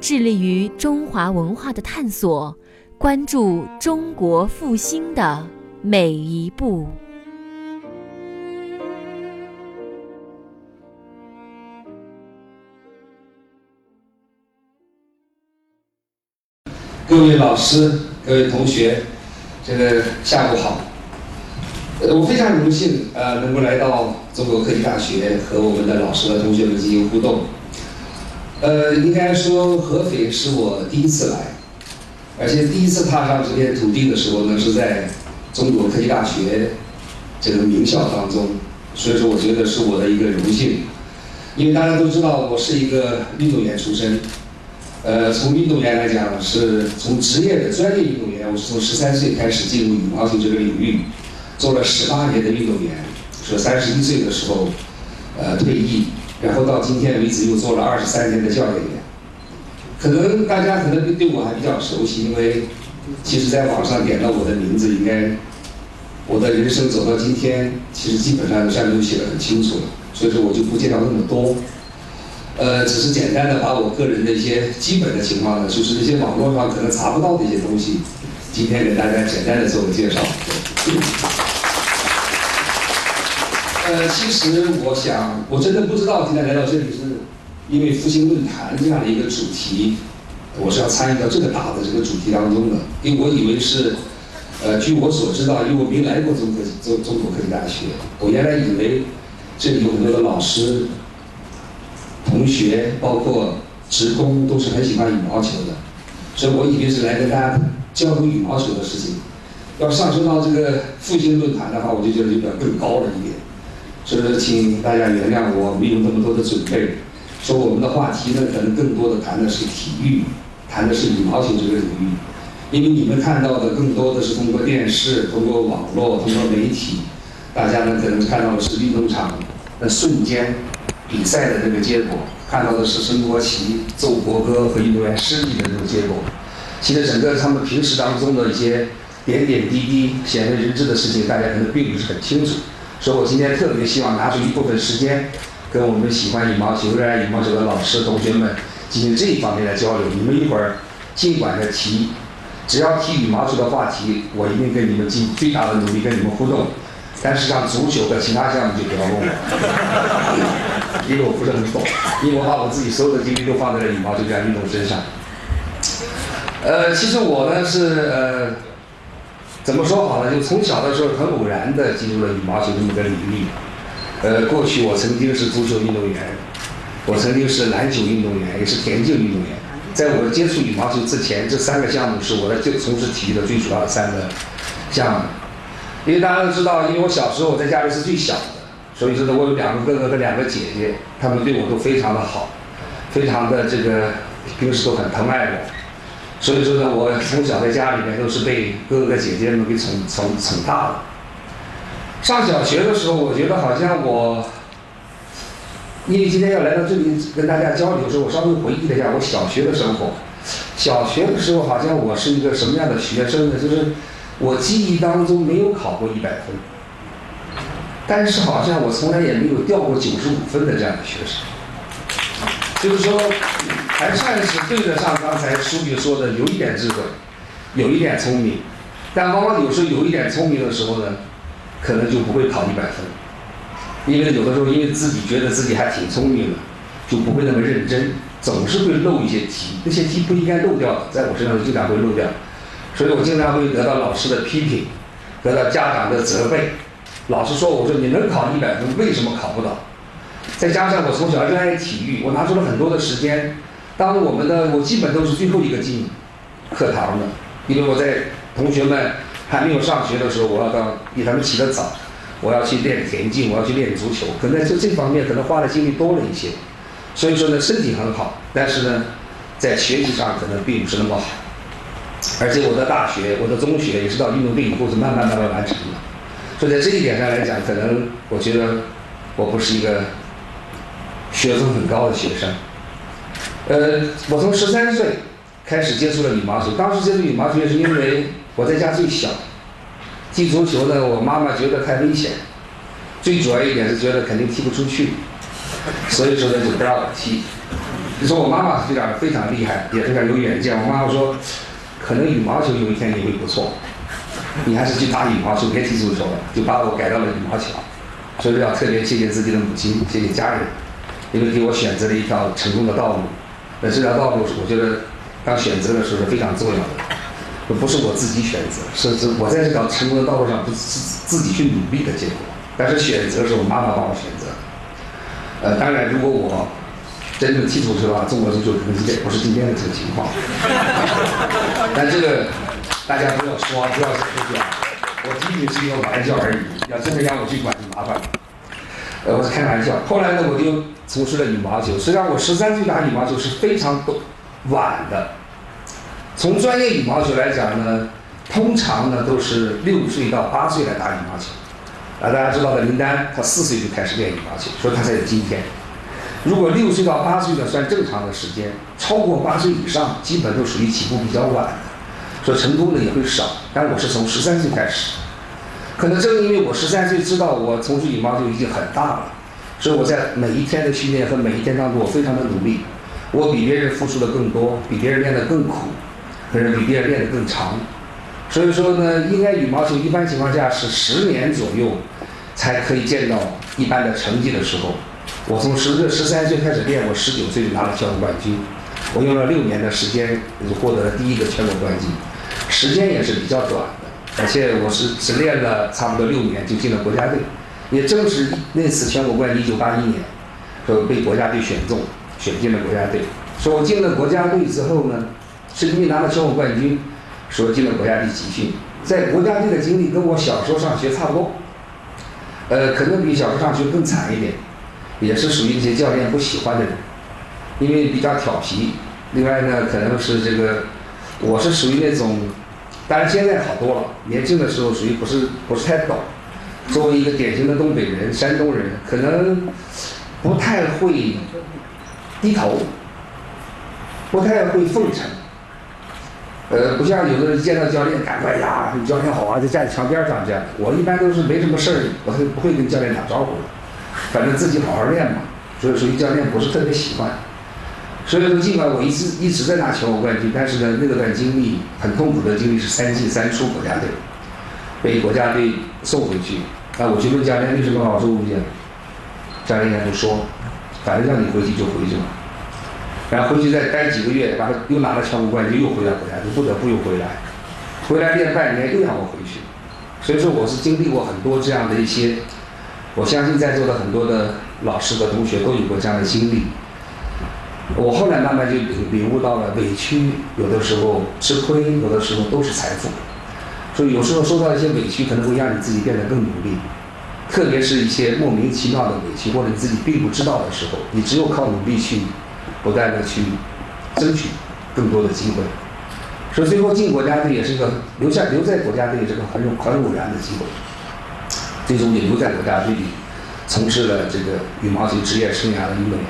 致力于中华文化的探索，关注中国复兴的每一步。各位老师、各位同学，这个下午好。我非常荣幸，呃，能够来到中国科技大学和我们的老师和同学们进行互动。呃，应该说合肥是我第一次来，而且第一次踏上这片土地的时候呢，是在中国科技大学这个名校当中，所以说我觉得是我的一个荣幸。因为大家都知道，我是一个运动员出身。呃，从运动员来讲，是从职业的专业运动员，我是从十三岁开始进入羽毛球这个领域，做了十八年的运动员，说三十一岁的时候，呃，退役，然后到今天为止又做了二十三年的教练员。可能大家可能对我还比较熟悉，因为其实在网上点到我的名字，应该我的人生走到今天，其实基本上上面都写的很清楚了，所以说我就不介绍那么多。呃，只是简单的把我个人的一些基本的情况呢，就是那些网络上可能查不到的一些东西，今天给大家简单的做个介绍。呃，其实我想，我真的不知道今天来到这里是因为复兴论坛这样的一个主题，我是要参与到这个大的这个主题当中的，因为我以为是，呃，据我所知道，因为我没来过中科中中国科技大学，我原来以为这里有很多的老师。同学包括职工都是很喜欢羽毛球的，所以我以为是来跟大家交流羽毛球的事情。要上升到这个复兴论坛的话，我就觉得有点更高了一点。所以说，请大家原谅我没有那么多的准备。说我们的话题呢，可能更多的谈的是体育，谈的是羽毛球这个领域。因为你们看到的更多的是通过电视、通过网络、通过媒体，大家呢可能看到的是运动场的瞬间。比赛的那个结果，看到的是升国旗、奏国歌和运动员失利的那个结果。其实整个他们平时当中的一些点点滴滴、鲜为人知的事情，大家可能并不是很清楚。所以我今天特别希望拿出一部分时间，跟我们喜欢羽毛球、热爱羽毛球的老师同学们进行这一方面的交流。你们一会儿尽管的提，只要提羽毛球的话题，我一定跟你们尽最大的努力跟你们互动。但是像足球和其他项目就不要问我，因为我不是很懂，因为我把我自己所有的精力都放在了羽毛球这项运动身上。呃，其实我呢是呃，怎么说好呢？就从小的时候很偶然的进入了羽毛球这么个领域。呃，过去我曾经是足球运动员，我曾经是篮球运动员，也是田径运动员。在我接触羽毛球之前，这三个项目是我的就从事体育的最主要的三个项目。因为大家都知道，因为我小时候我在家里是最小的，所以说呢，我有两个哥哥和两个姐姐，他们对我都非常的好，非常的这个平时都很疼爱我，所以说呢，我从小在家里面都是被哥哥姐姐们给宠宠宠大的。上小学的时候，我觉得好像我，因为今天要来到这里跟大家交流的时候，我稍微回忆了一下我小学的生活。小学的时候，好像我是一个什么样的学生呢？就是。我记忆当中没有考过一百分，但是好像我从来也没有掉过九十五分的这样的学生，就是说还算是对得上刚才书记说的有一点智慧，有一点聪明，但往往有时候有一点聪明的时候呢，可能就不会考一百分，因为有的时候因为自己觉得自己还挺聪明的，就不会那么认真，总是会漏一些题，那些题不应该漏掉的，在我身上经常会漏掉。所以我经常会得到老师的批评，得到家长的责备。老师说：“我说你能考一百分，为什么考不到？”再加上我从小热爱体育，我拿出了很多的时间。当我们的我基本都是最后一个进课堂的，因为我在同学们还没有上学的时候，我要到比他们起得早，我要去练田径，我要去练足球。可能在这这方面可能花的精力多了一些。所以说呢，身体很好，但是呢，在学习上可能并不是那么好，而且我的大学、我的中学也是到运动队以后是慢慢慢慢完成的。所以在这一点上来讲，可能我觉得我不是一个学分很高的学生。呃，我从十三岁开始接触了羽毛球，当时接触羽毛球也是因为我在家最小，踢足球呢，我妈妈觉得太危险，最主要一点是觉得肯定踢不出去，所以说呢就不让我踢。你说我妈妈非常非常厉害，也非常有远见。我妈妈说，可能羽毛球有一天你会不错，你还是去打羽毛球，别踢足球了，就把我改到了羽毛球。所以要特别谢谢自己的母亲，谢谢家人，因为给我选择了一条成功的道路。那这条道路，我觉得当选择的时候是非常重要的，不是我自己选择，是是我在这条成功的道路上不是自己去努力的结果，但是选择是我妈妈帮我选择。呃，当然如果我。真正踢足球啊，中国足球可能也不是今天的这个情况。但这个大家不要说，不要说出去啊！我仅仅是一个玩笑而已。要真的让我去管，就麻烦了。呃，我开玩笑。后来呢，我就从事了羽毛球。实际上，我十三岁打羽毛球是非常晚的。从专业羽毛球来讲呢，通常呢都是六岁到八岁来打羽毛球。啊，大家知道的林丹，他四岁就开始练羽毛球，所以他才有今天。如果六岁到八岁的算正常的时间，超过八岁以上，基本都属于起步比较晚的，所以成功的也会少。但我是从十三岁开始，可能正因为我十三岁知道我从事羽毛球已经很大了，所以我在每一天的训练和每一天当中，我非常的努力，我比别人付出的更多，比别人练得更苦，可是比别人练得更长。所以说呢，应该羽毛球一般情况下是十年左右才可以见到一般的成绩的时候。我从十十三岁开始练，我十九岁就拿了全国冠军。我用了六年的时间就获得了第一个全国冠军，时间也是比较短。而且我是只练了差不多六年就进了国家队。也正是那次全国冠军，一九八一年，说被国家队选中，选进了国家队。说我进了国家队之后呢，是因为拿了全国冠军，说进了国家队集训。在国家队的经历跟我小时候上学差不多，呃，可能比小时候上学更惨一点。也是属于一些教练不喜欢的人，因为比较调皮。另外呢，可能是这个，我是属于那种，当然现在好多了。年轻的时候属于不是不是太懂。作为一个典型的东北人、山东人，可能不太会低头，不太会奉承。呃，不像有的人见到教练，赶快呀，你教练好啊，就站在墙边上这样。我一般都是没什么事儿，我是不会跟教练打招呼的。反正自己好好练嘛，所以属于教练不是特别喜欢。所以说，尽管我一直一直在拿全国冠军，但是呢，那段经历很痛苦的经历是三进三出国家队，被国家队送回去。那我去问教练为什么把我送回去，教练也不说，反正让你回去就回去嘛。然后回去再待几个月，完了又拿了全国冠军，又回到国家队，不得不又回来，回来练半年又让我回去。所以说，我是经历过很多这样的一些。我相信在座的很多的老师和同学都有过这样的经历。我后来慢慢就领悟到了，委屈有的时候吃亏，有的时候都是财富。所以有时候受到一些委屈，可能会让你自己变得更努力。特别是一些莫名其妙的委屈，或者你自己并不知道的时候，你只有靠努力去不断的去争取更多的机会。所以最后进国家队也是一个留下留在国家队，也是个很很偶然的机会。最终也留在国家队里，从事了这个羽毛球职业生涯的运动员。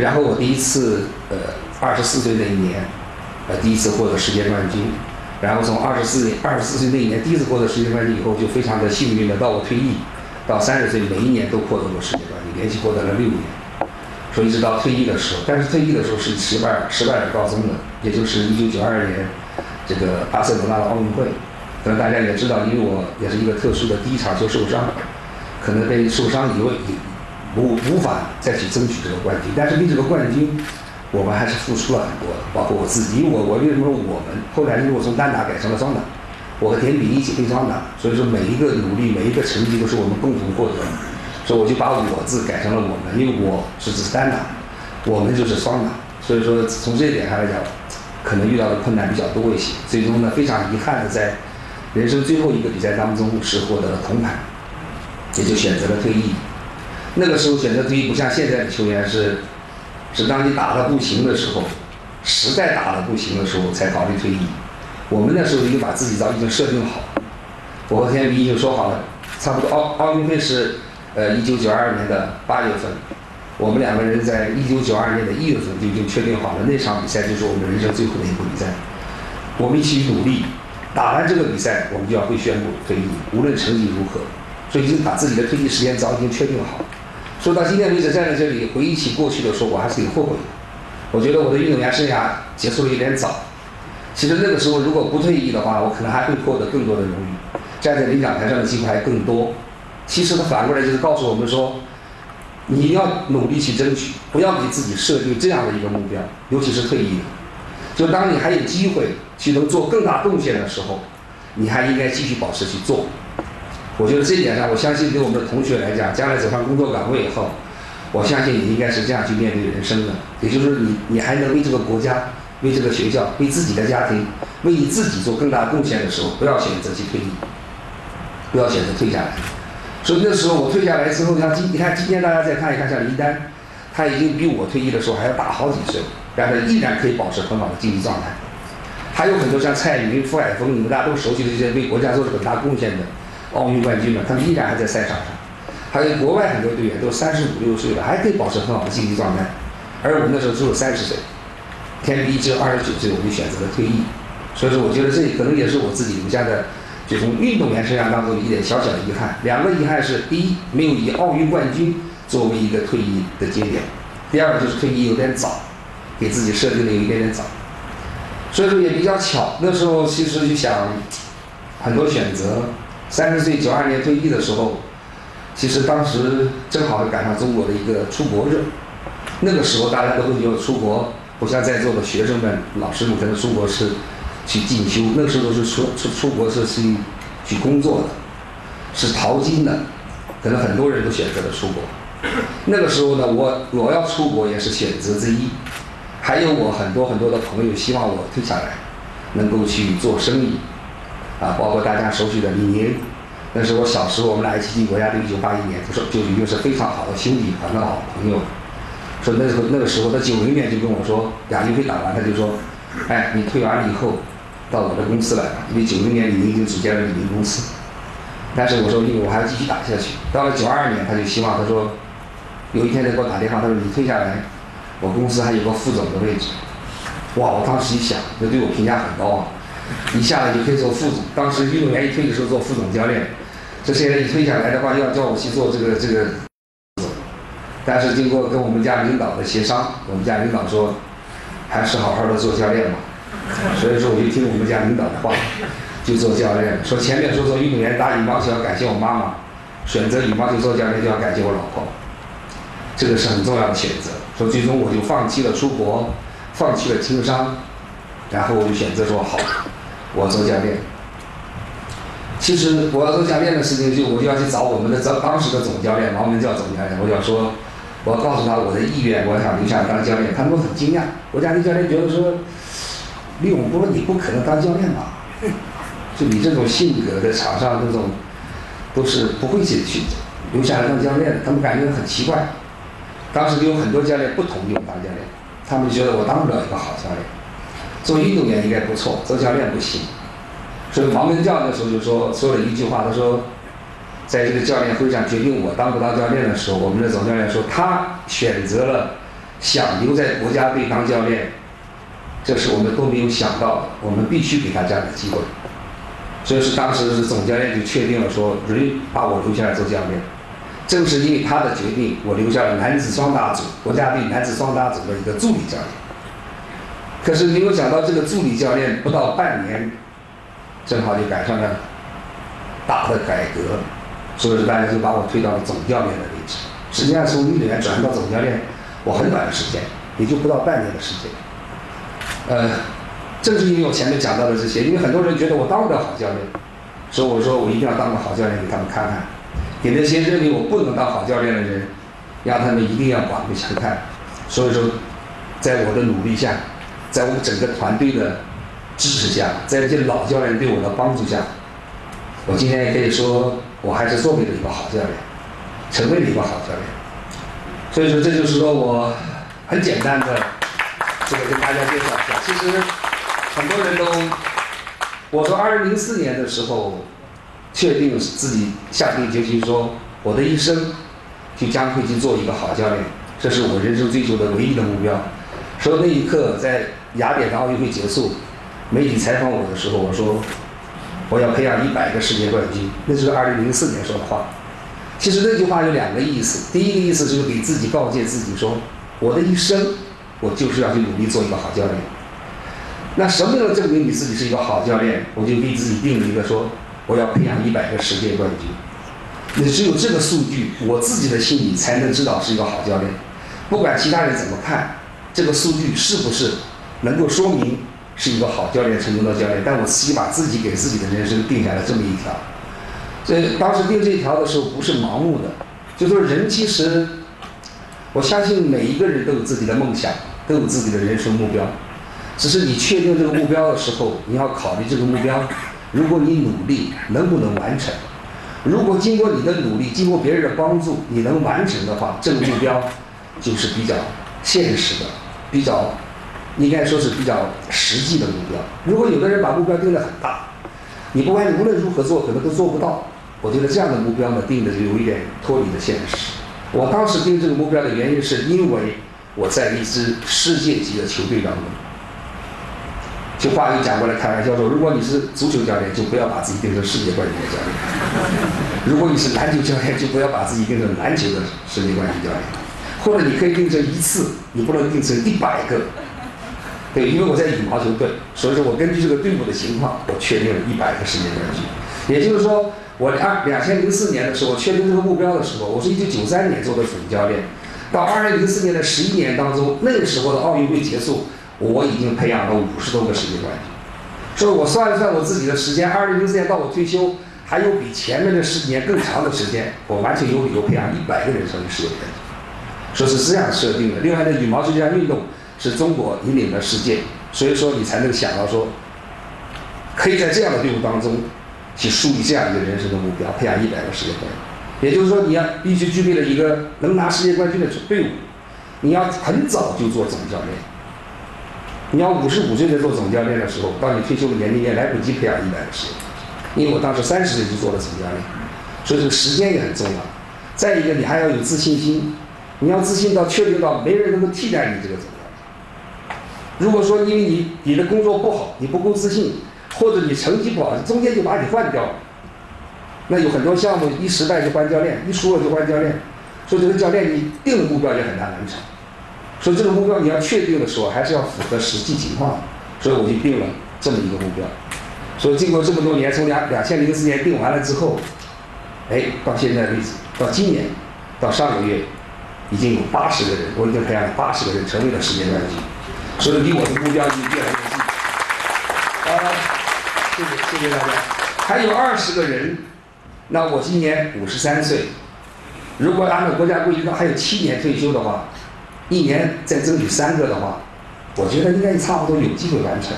然后我第一次，呃，二十四岁那一年，呃，第一次获得世界冠军。然后从二十四二十四岁那一年第一次获得世界冠军以后，就非常的幸运的到我退役，到三十岁每一年都获得过世界冠军，连续获得了六年。所以一直到退役的时候，但是退役的时候是失败失败而告终的，也就是一九九二年这个巴塞罗那的奥运会。可能大家也知道，因为我也是一个特殊的第一场就受伤，可能被受伤以后无无法再去争取这个冠军。但是为这个冠军，我们还是付出了很多，包括我自己。因为我我为什么说我们后来因为我从单打改成了双打，我和田比一起配双打，所以说每一个努力每一个成绩都是我们共同获得的。所以我就把我字改成了我们，因为我是指单打，我们就是双打。所以说从这一点上来讲，可能遇到的困难比较多一些。最终呢，非常遗憾的在。人生最后一个比赛当中是获得了铜牌，也就选择了退役。那个时候选择退役不像现在的球员是，是当你打的不行的时候，实在打的不行的时候才考虑退役。我们那时候已经把自己早已经设定好，我和田比已经说好了，差不多奥奥运会是呃一九九二年的八月份，我们两个人在一九九二年的一月份就已经确定好了那场比赛就是我们人生最后的一个比赛，我们一起努力，打完这个比赛我们就要会宣布退役，无论成绩如何，所以已经把自己的退役时间早已经确定好。说到今天为止站在这里回忆起过去的时候，我还是挺后悔的。我觉得我的运动员生涯结束的有点早。其实那个时候如果不退役的话，我可能还会获得更多的荣誉，站在领奖台上的机会还更多。其实他反过来就是告诉我们说，你要努力去争取，不要给自己设定这样的一个目标，尤其是退役的。就当你还有机会去能做更大贡献的时候，你还应该继续保持去做。我觉得这一点上，我相信对我们的同学来讲，将来走上工作岗位以后，我相信你应该是这样去面对人生的。也就是你，你还能为这个国家、为这个学校、为自己的家庭、为你自己做更大贡献的时候，不要选择去退役，不要选择退下来。所以那时候我退下来之后，像今你看今天大家再看一看，像林丹，他已经比我退役的时候还要大好几岁，但是依然可以保持很好的竞技状态。还有很多像蔡云、傅海峰，你们大家都熟悉的这些为国家做了很大贡献的。奥运冠军们，他们依然还在赛场上。还有国外很多队员都三十五六岁了，还可以保持很好的竞技状态。而我们那时候只有三十岁，田比只有二十九岁，我们就选择了退役。所以说，我觉得这可能也是我自己留下的，就从运动员生涯当中一点小小的遗憾。两个遗憾是：第一，没有以奥运冠军作为一个退役的节点；第二个就是退役有点早，给自己设定的有一点点早。所以说也比较巧，那时候其实就想很多选择。三十岁九二年退役的时候，其实当时正好赶上中国的一个出国热，那个时候大家都会觉得出国，不像在座的学生们、老师们可能出国是去进修，那个时候是出出出国是去去工作的，是淘金的，可能很多人都选择了出国。那个时候呢，我我要出国也是选择之一，还有我很多很多的朋友希望我退下来，能够去做生意。啊，包括大家熟悉的李宁，那是我小时候我们俩一起进国家队，一九八一年，就说就已经是非常好的兄弟，很好的朋友。说那时候那个时候，他九零年就跟我说，亚运会打完，他就说，哎，你退完了以后，到我的公司来吧，因为九零年李宁已经组建了李宁公司。但是我说，因为我还要继续打下去。到了九二年，他就希望他说，有一天他给我打电话，他说你退下来，我公司还有个副总的位置。哇，我当时一想，那对我评价很高啊。一下来就可以做副总，当时运动员一退的时候做副总教练，这些人一退下来的话，要叫我去做这个这个。但是经过跟我们家领导的协商，我们家领导说，还是好好的做教练吧。所以说我就听我们家领导的话，就做教练。说前面说做运动员打羽毛球要感谢我妈妈，选择羽毛球做教练就要感谢我老婆，这个是很重要的选择。说最终我就放弃了出国，放弃了经商。然后我就选择说好，我做教练。其实我要做教练的事情，就我就要去找我们的当当时的总教练王文教总教练，我要说，我告诉他我的意愿，我想留下来当教练。他们都很惊讶，国家队教练觉得说，李永波你不可能当教练吧？就你这种性格在场上这种，都是不会去去留下来当教练的。他们感觉很奇怪。当时有很多教练不同意我当教练，他们觉得我当不了一个好教练。做运动员应该不错，做教练不行。所以王文教那时候就说说了一句话，他说，在这个教练会上决定我当不当教练的时候，我们的总教练说他选择了想留在国家队当教练，这是我们都没有想到的，我们必须给他这样的机会。所以是当时是总教练就确定了说，人把我留下来做教练。正是因为他的决定，我留下了男子双打组国家队男子双打组的一个助理教练。可是没有想到，这个助理教练不到半年，正好就赶上了大的改革，所以说大家就把我推到了总教练的位置。实际上从运动员转到总教练，我很短的时间，也就不到半年的时间。呃，正是因为我前面讲到的这些，因为很多人觉得我当不了好教练，所以我说我一定要当个好教练给他们看看，给那些认为我不能当好教练的人，让他们一定要刮目相看。所以说，在我的努力下。在我们整个团队的支持下，在这些老教练对我的帮助下，我今天也可以说，我还是做为了一个好教练，成为了一个好教练。所以说，这就是说我很简单的这个跟大家介绍一下。其实很多人都，我说二零零四年的时候，确定自己下定决心说，我的一生就将会去做一个好教练，这是我人生追求的唯一的目标。说那一刻在雅典的奥运会结束，媒体采访我的时候，我说我要培养一百个世界冠军，那就是二零零四年说的话。其实那句话有两个意思，第一个意思就是给自己告诫自己说，我的一生我就是要去努力做一个好教练。那什么能证明你自己是一个好教练？我就给自己定了一个说，我要培养一百个世界冠军。你只有这个数据，我自己的心里才能知道是一个好教练。不管其他人怎么看，这个数据是不是能够说明是一个好教练、成功的教练？但我自己把自己给自己的人生定下了这么一条。所以当时定这一条的时候不是盲目的，就说人其实，我相信每一个人都有自己的梦想，都有自己的人生目标，只是你确定这个目标的时候，你要考虑这个目标，如果你努力能不能完成？如果经过你的努力，经过别人的帮助，你能完成的话，这个目标就是比较现实的，比较应该说是比较实际的目标。如果有的人把目标定得很大，你不管你无论如何做，可能都做不到。我觉得这样的目标呢，定的就有一点脱离了现实。我当时定这个目标的原因，是因为我在一支世界级的球队当中。就话又讲过来开玩笑说，如果你是足球教练，就不要把自己定成世界冠军的教练；如果你是篮球教练，就不要把自己定成篮球的世界冠军教练。或者你可以定成一次，你不能定成一百个。对，因为我在羽毛球队，所以说我根据这个队伍的情况，我确定了一百个世界冠军。也就是说。我二两千零四年的时候确定这个目标的时候，我是一九九三年做的主教练，到二零零四年的十一年当中，那个时候的奥运会结束，我已经培养了五十多个世界冠军。所以我算了算我自己的时间，二零零四年到我退休，还有比前面的十几年更长的时间，我完全有理由培养一百个人成为世界冠军。说是这样设定的。另外呢，羽毛球这项运动是中国引领了世界，所以说你才能想到说，可以在这样的队伍当中。去树立这样一个人生的目标，培养一百个世界冠军。也就是说，你要必须具备了一个能拿世界冠军的队伍。你要很早就做总教练。你要五十五岁在做总教练的时候，到你退休的年龄也来不及培养一百个世界冠军。因为我当时三十岁就做了总教练，所以这个时间也很重要。再一个，你还要有自信心。你要自信到确定到没人能够替代你这个总。如果说因为你你的工作不好，你不够自信。或者你成绩不好，中间就把你换掉了。那有很多项目一失败就换教练，一输了就换教练。所以这个教练你定的目标也很难完成。所以这个目标你要确定的时候，还是要符合实际情况。所以我就定了这么一个目标。所以经过这么多年，从两 两千零四年定完了之后，哎，到现在为止，到今年，到上个月，已经有八十个人，我已经培养了八十个人成为了世界冠军。所以离我的目标就越来越近。呃。谢谢谢谢大家，还有二十个人，那我今年五十三岁，如果按照国家规矩，还有七年退休的话，一年再争取三个的话，我觉得应该差不多有机会完成。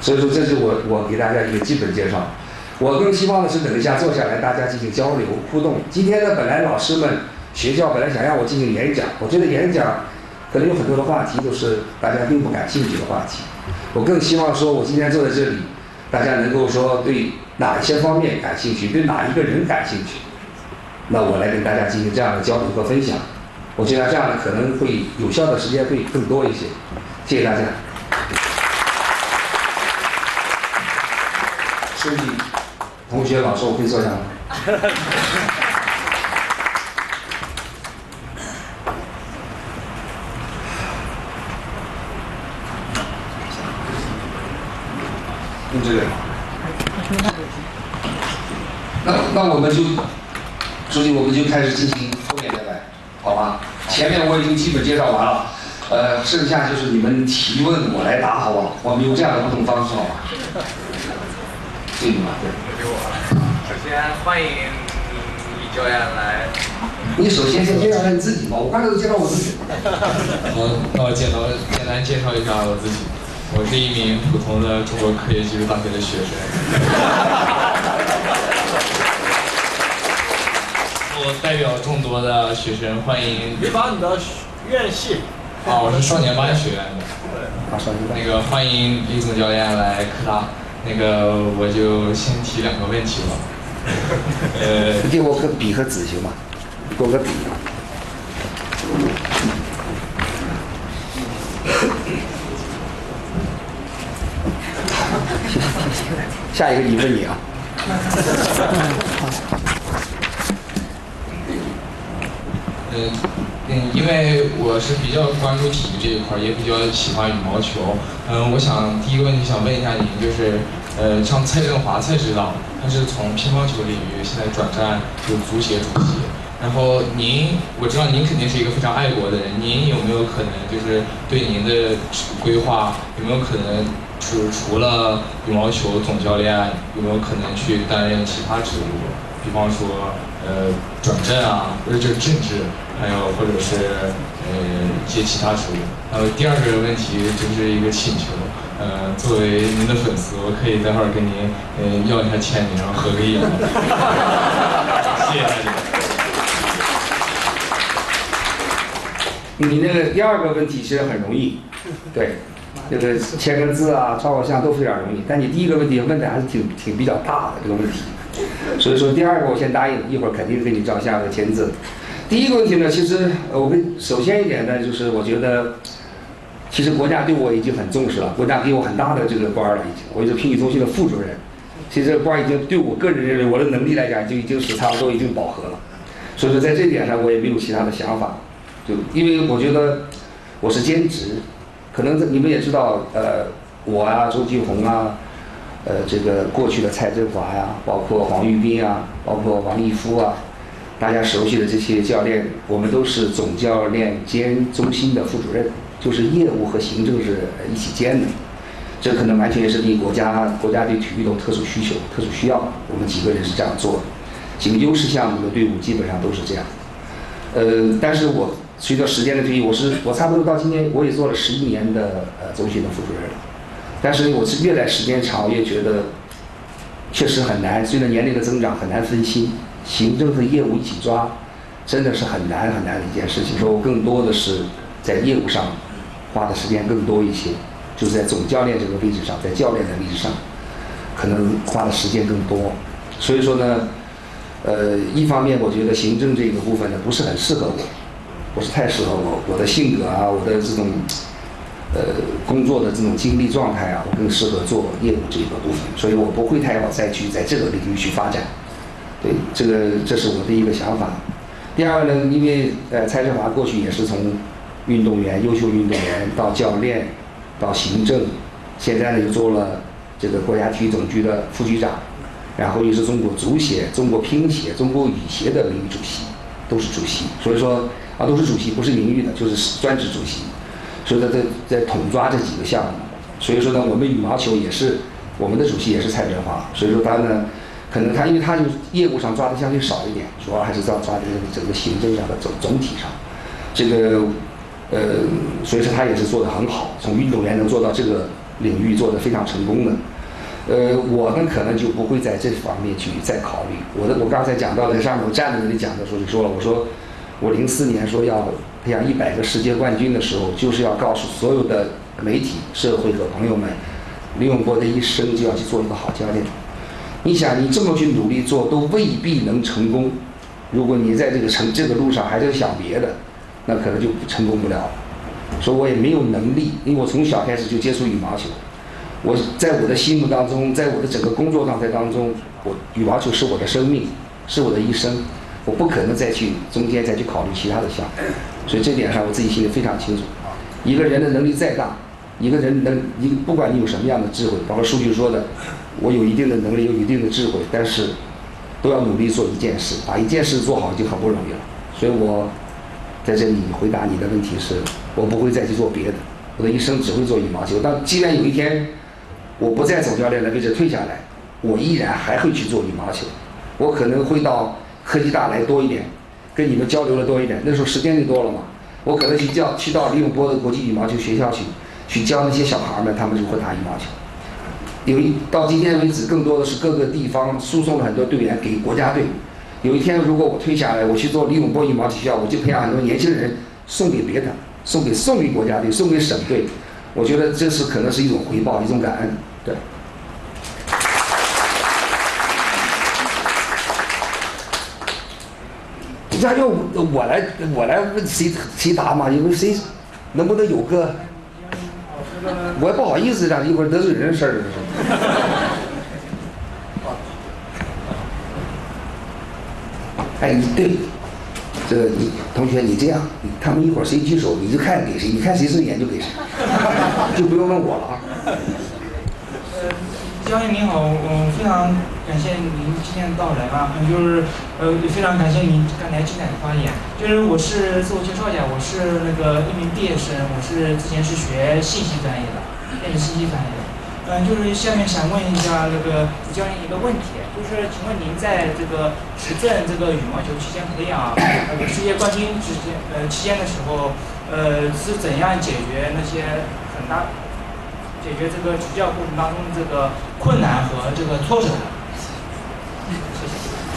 所以说，这是我我给大家一个基本介绍。我更希望的是等一下坐下来，大家进行交流互动。今天呢，本来老师们学校本来想让我进行演讲，我觉得演讲可能有很多的话题都是大家并不感兴趣的话题。我更希望说，我今天坐在这里。大家能够说对哪一些方面感兴趣，对哪一个人感兴趣，那我来跟大家进行这样的交流和分享。我觉得这样的可能会有效的时间会更多一些。谢谢大家。书记、同学、老师，我可以坐下吗？用这个。那那我们就，书记，我们就开始进行后面的来，好吧？前面我已经基本介绍完了，呃，剩下就是你们提问我来答，好不好？我们用这样的互动方式，好吗？对吗？对。首先欢迎李教练来。你首先先介绍一下你自己吧，我刚才都介绍我自己。好，那我简单简单介绍一下我自己。我是一名普通的中国科学技术大学的学生。我代表众多的学生欢迎。你把你的院系啊，我是少年班学院的。啊，少年班。那个欢迎李总教练来科大。那个我就先提两个问题吧。呃，你给我个笔和纸行吗？给我个笔。下一个你问你啊。嗯嗯，因为我是比较关注体育这一块，也比较喜欢羽毛球。嗯，我想第一个问题想问一下您，就是呃，像蔡振华蔡指导，他是从乒乓球领域现在转战就足协主席。然后您，我知道您肯定是一个非常爱国的人，您有没有可能就是对您的规划有没有可能就是除了羽毛球总教练，有没有可能去担任其他职务？比方说呃转正啊，或者就是政治，还有或者是呃一些其他职务。还有第二个问题就是一个请求，呃，作为您的粉丝，我可以待会儿跟您呃要一下签名，然后合个影。谢谢大家。你那个第二个问题其实很容易，对，这个签个字啊、照个相都非常容易。但你第一个问题问的还是挺挺比较大的这个问题，所以说第二个我先答应，一会儿肯定给你照相和签字。第一个问题呢，其实我们首先一点呢，就是我觉得，其实国家对我已经很重视了，国家给我很大的这个官了，已经，我是评语中心的副主任，其实官已经对我个人认为我的能力来讲，就已经是差不多已经饱和了，所以说在这点上我也没有其他的想法。就因为我觉得我是兼职，可能你们也知道，呃，我啊，周继红啊，呃，这个过去的蔡振华呀，包括黄玉斌啊，包括王义夫啊，大家熟悉的这些教练，我们都是总教练兼中心的副主任，就是业务和行政是一起兼的。这可能完全是对国家国家对体育的特殊需求、特殊需要，我们几个人是这样做的。几个优势项目的队伍基本上都是这样。呃，但是我。随着时间的推移，我是我差不多到今年我也做了十一年的呃中心的副主任了，但是我是越来时间长我越觉得确实很难，随着年龄的增长很难分心，行政和业务一起抓，真的是很难很难的一件事情。说我更多的是在业务上花的时间更多一些，就是在总教练这个位置上，在教练的位置上，可能花的时间更多。所以说呢，呃，一方面我觉得行政这个部分呢不是很适合我。不是太适合我，我的性格啊，我的这种，呃，工作的这种精力状态啊，我更适合做业务这个部分，所以我不会太好再去在这个领域去发展。对，这个这是我的一个想法。第二呢，因为呃，蔡振华过去也是从运动员、优秀运动员到教练，到行政，现在呢又做了这个国家体育总局的副局长，然后又是中国足协、中国乒协、中国羽协的名誉主席，都是主席，所以说。啊，都是主席，不是名誉的，就是专职主席，所以他在在统抓这几个项目。所以说呢，我们羽毛球也是我们的主席也是蔡振华，所以说他呢，可能他因为他就业务上抓的相对少一点，主要还是抓抓这个整个行政上的总总体上。这个呃，所以说他也是做的很好，从运动员能做到这个领域做的非常成功的。呃，我呢可能就不会在这方面去再考虑。我的我刚才讲到的上面我站在那里讲的时候就说了，我说。我零四年说要培养一百个世界冠军的时候，就是要告诉所有的媒体、社会和朋友们，李永波的一生就要去做一个好教练。你想，你这么去努力做，都未必能成功。如果你在这个成这个路上还在想别的，那可能就成功不了。说我也没有能力，因为我从小开始就接触羽毛球。我在我的心目当中，在我的整个工作状态当中，我羽毛球是我的生命，是我的一生。我不可能再去中间再去考虑其他的项目，所以这点上我自己心里非常清楚。一个人的能力再大，一个人能你不管你有什么样的智慧，包括数据说的，我有一定的能力，有一定的智慧，但是都要努力做一件事，把一件事做好就很不容易了。所以我在这里回答你的问题是，我不会再去做别的，我的一生只会做羽毛球。但既然有一天我不在总教练的位置退下来，我依然还会去做羽毛球，我可能会到。科技大来多一点，跟你们交流的多一点。那时候时间就多了嘛，我可能去教去到李永波的国际羽毛球学校去，去教那些小孩们，他们如何打羽毛球。有一到今天为止，更多的是各个地方输送了很多队员给国家队。有一天如果我退下来，我去做李永波羽毛球学校，我就培养很多年轻人送给别的送给送给国家队，送给省队，我觉得这是可能是一种回报，一种感恩，对。家要我来我来问谁谁答嘛？因为谁能不能有个？我也不好意思这样，一会儿得罪人事儿。哎，对，这个你同学你这样，他们一会儿谁举手你就看给谁，你看谁顺眼就给谁，就不用问我了啊。教练您好，嗯，非常感谢您今天的到来啊，就是呃，也非常感谢您刚才精彩的发言。就是我是自我介绍一下，我是那个一名毕业生，我是之前是学信息专业的，电子信息专业的。嗯，就是下面想问一下那个教练一个问题，就是请问您在这个执政这个羽毛球期间培养呃世界冠军之间呃期间的时候，呃是怎样解决那些很大？解决这个执教过程当中的这个困难和这个挫折。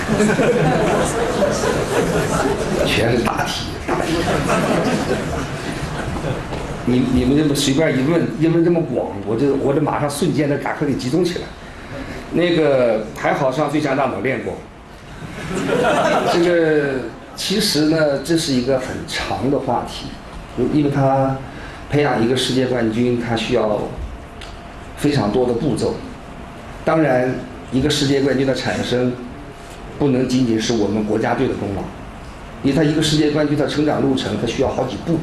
全是大题，你你们这么随便一问，因为这么广，我就我就马上瞬间的赶快给集中起来。那个还好上最强大脑练过。这个其实呢，这是一个很长的话题，因为他培养一个世界冠军，他需要。非常多的步骤，当然，一个世界冠军的产生，不能仅仅是我们国家队的功劳，因为他一个世界冠军的成长路程，他需要好几步。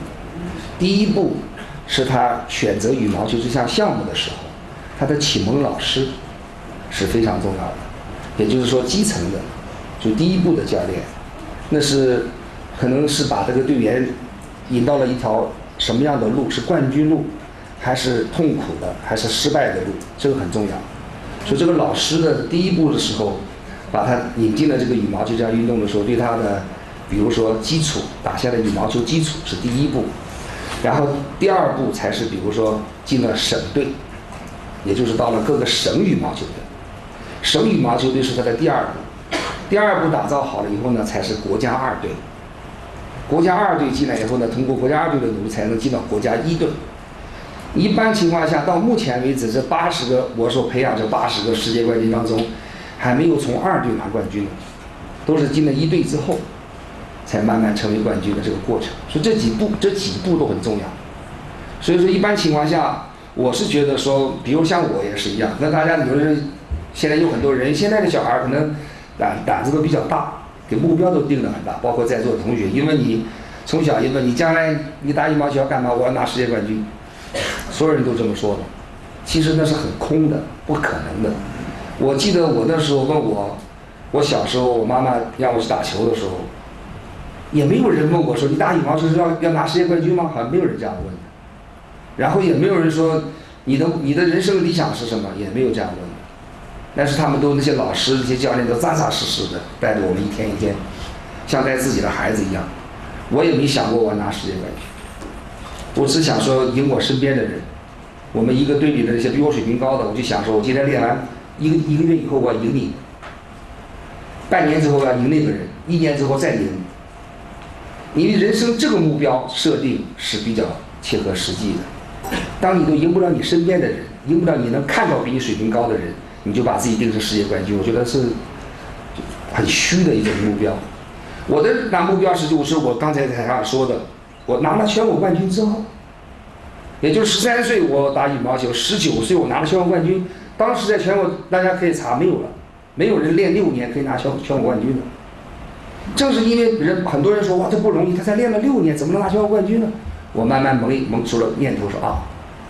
第一步是他选择羽毛球这项项目的时候，他的启蒙老师是非常重要的，也就是说基层的，就第一步的教练，那是可能是把这个队员引到了一条什么样的路，是冠军路。还是痛苦的，还是失败的路，这个很重要。所以这个老师的第一步的时候，把他引进了这个羽毛球这项运动的时候，对他的，比如说基础打下的羽毛球基础是第一步，然后第二步才是比如说进了省队，也就是到了各个省羽毛球队，省羽毛球队是他的第二步，第二步打造好了以后呢，才是国家二队，国家二队进来以后呢，通过国家二队的努力才能进到国家一队。一般情况下，到目前为止，这八十个我所培养这八十个世界冠军当中，还没有从二队拿冠军的，都是进了一队之后，才慢慢成为冠军的这个过程。所以这几步，这几步都很重要。所以说，一般情况下，我是觉得说，比如像我也是一样。那大家有的人，现在有很多人，现在的小孩可能胆胆子都比较大，给目标都定得很大。包括在座的同学，因为你从小因为你将来你打羽毛球干嘛？我要拿世界冠军。所有人都这么说的，其实那是很空的，不可能的。我记得我那时候问我，我小时候我妈妈让我去打球的时候，也没有人问我说你打羽毛球是要要拿世界冠军吗？好像没有人这样问的。然后也没有人说你的你的人生理想是什么，也没有这样问的。但是他们都那些老师那些教练都扎扎实实的带着我们一天一天，像带自己的孩子一样。我也没想过我拿世界冠军。我只想说赢我身边的人，我们一个队里的那些比我水平高的，我就想说，我今天练完一个一个月以后我要赢你，半年之后要赢那个人，一年之后再赢。你的人生这个目标设定是比较切合实际的。当你都赢不了你身边的人，赢不了你能看到比你水平高的人，你就把自己定成世界冠军，我觉得是很虚的一种目标。我的拿目标是就是我刚才台上说的。我拿了全国冠军之后，也就十三岁我打羽毛球，十九岁我拿了全国冠军。当时在全国大家可以查，没有了，没有人练六年可以拿全全国冠军的。正是因为人很多人说哇这不容易，他才练了六年，怎么能拿全国冠军呢？我慢慢萌萌出了念头说啊，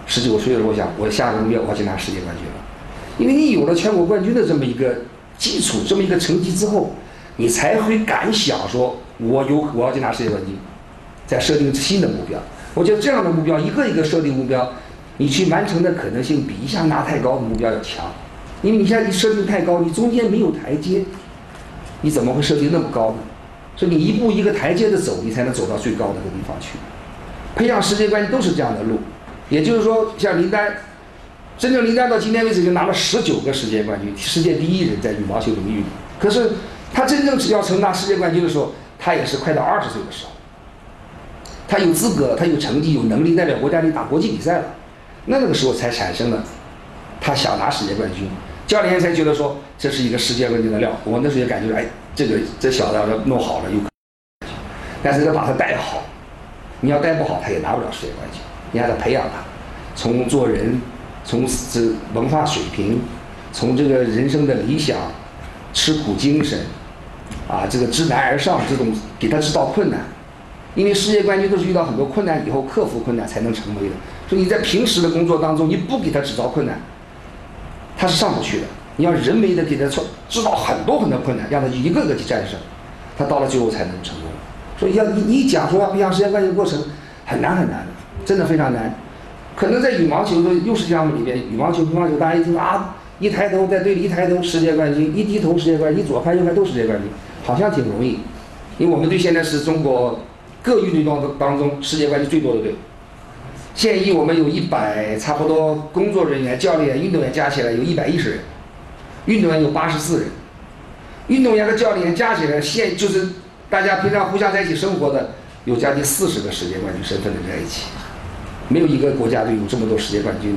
十九岁的时候我想我下个月我要去拿世界冠军了，因为你有了全国冠军的这么一个基础，这么一个成绩之后，你才会敢想说我有我要去拿世界冠军。再设定新的目标，我觉得这样的目标一个一个设定目标，你去完成的可能性比一下拿太高的目标要强，因为你现在设定太高，你中间没有台阶，你怎么会设定那么高呢？所以你一步一个台阶的走，你才能走到最高的那个地方去。培养世界冠军都是这样的路，也就是说，像林丹，真正林丹到今天为止就拿了十九个世界冠军，世界第一人在羽毛球领域里。可是他真正要成拿世界冠军的时候，他也是快到二十岁的时候。他有资格，他有成绩，有能力代表国家队打国际比赛了，那个时候才产生了他想拿世界冠军，教练才觉得说这是一个世界冠军的料。我那时候也感觉，哎，这个这小子要弄好了有可，但是要把他带好，你要带不好，他也拿不了世界冠军。你还得培养他，从做人，从这文化水平，从这个人生的理想、吃苦精神，啊，这个知难而上这种，给他制造困难。因为世界冠军都是遇到很多困难以后克服困难才能成为的。所以你在平时的工作当中，你不给他制造困难，他是上不去的。你要人为的给他创制造很多很多困难，让他一个个去战胜，他到了最后才能成功。所以要你你讲说培养世界冠军过程很难很难的，真的非常难。可能在羽毛球的幼师项目里边，羽毛球、乒乓球，大家一听啊，一抬头在队里一抬头世界冠军，一低头世界冠军，一左看右看都是世界冠军，好像挺容易。因为我们队现在是中国。各运动当当中，世界冠军最多的队。现役我们有一百，差不多工作人员、教练、运动员加起来有一百一十人，运动员有八十四人。运动员和教练加起来，现就是大家平常互相在一起生活的，有将近四十个世界冠军身份的在一起，没有一个国家队有这么多世界冠军。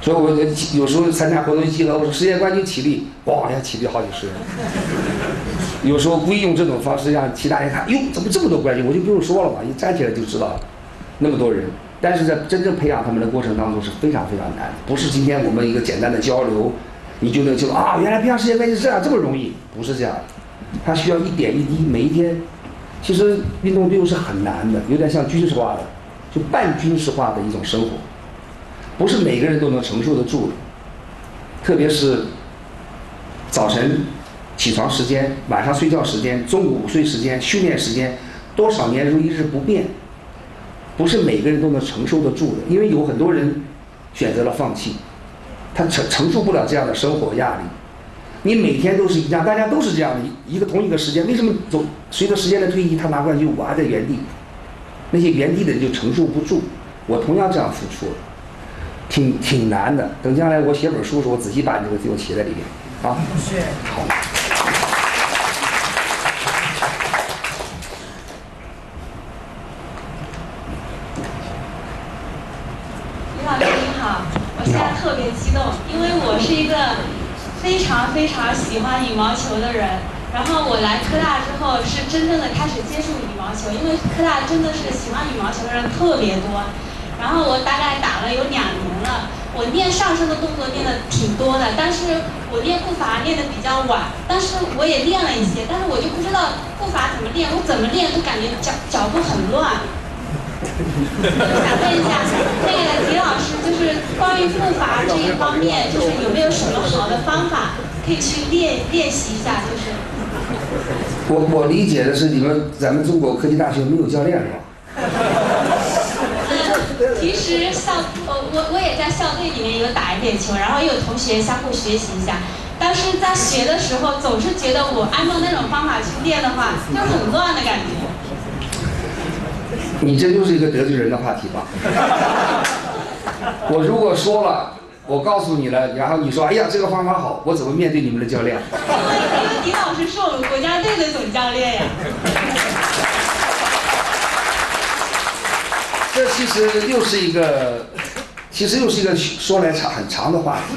所以我有时候参加活动集合，我说世界冠军起立，咣一下起立好几十人。有时候故意用这种方式让其他人看，哟，怎么这么多冠军？我就不用说了嘛，一站起来就知道了，那么多人。但是在真正培养他们的过程当中是非常非常难，不是今天我们一个简单的交流，你就能就啊，原来培养世界冠军是这样这么容易，不是这样，他需要一点一滴，每一天。其实运动队伍是很难的，有点像军事化的，就半军事化的一种生活。不是每个人都能承受得住的，特别是早晨起床时间、晚上睡觉时间、中午午睡时间、训练时间，多少年如一日不变，不是每个人都能承受得住的。因为有很多人选择了放弃，他承承受不了这样的生活压力。你每天都是一样，大家都是这样的，一个同一个时间，为什么总随着时间的推移，他拿冠军，我还在原地？那些原地的人就承受不住。我同样这样付出了。挺挺难的，等将来我写本书的时候，我仔细把你这个给我写在里面，啊，好。李老师你好，我现在特别激动，因为我是一个非常非常喜欢羽毛球的人，然后我来科大之后是真正的开始接触羽毛球，因为科大真的是喜欢羽毛球的人特别多。然后我大概打了有两年了，我练上身的动作练的挺多的，但是我练步伐练的比较晚，但是我也练了一些，但是我就不知道步伐怎么练，我怎么练都感觉脚脚步很乱。想问一下那个李老师，就是关于步伐这一方面，就是有没有什么好的方法可以去练练习一下？就是我我理解的是你们咱们中国科技大学没有教练是吧？其实像呃我我也在校队里面有打一点球，然后也有同学相互学习一下，但是在学的时候总是觉得我按照那种方法去练的话就很乱的感觉。你这就是一个得罪人的话题吧？我如果说了，我告诉你了，然后你说哎呀这个方法好，我怎么面对你们的教练？因为李老师是我们国家队的总教练呀。这其实又是一个，其实又是一个说来长很长的话题。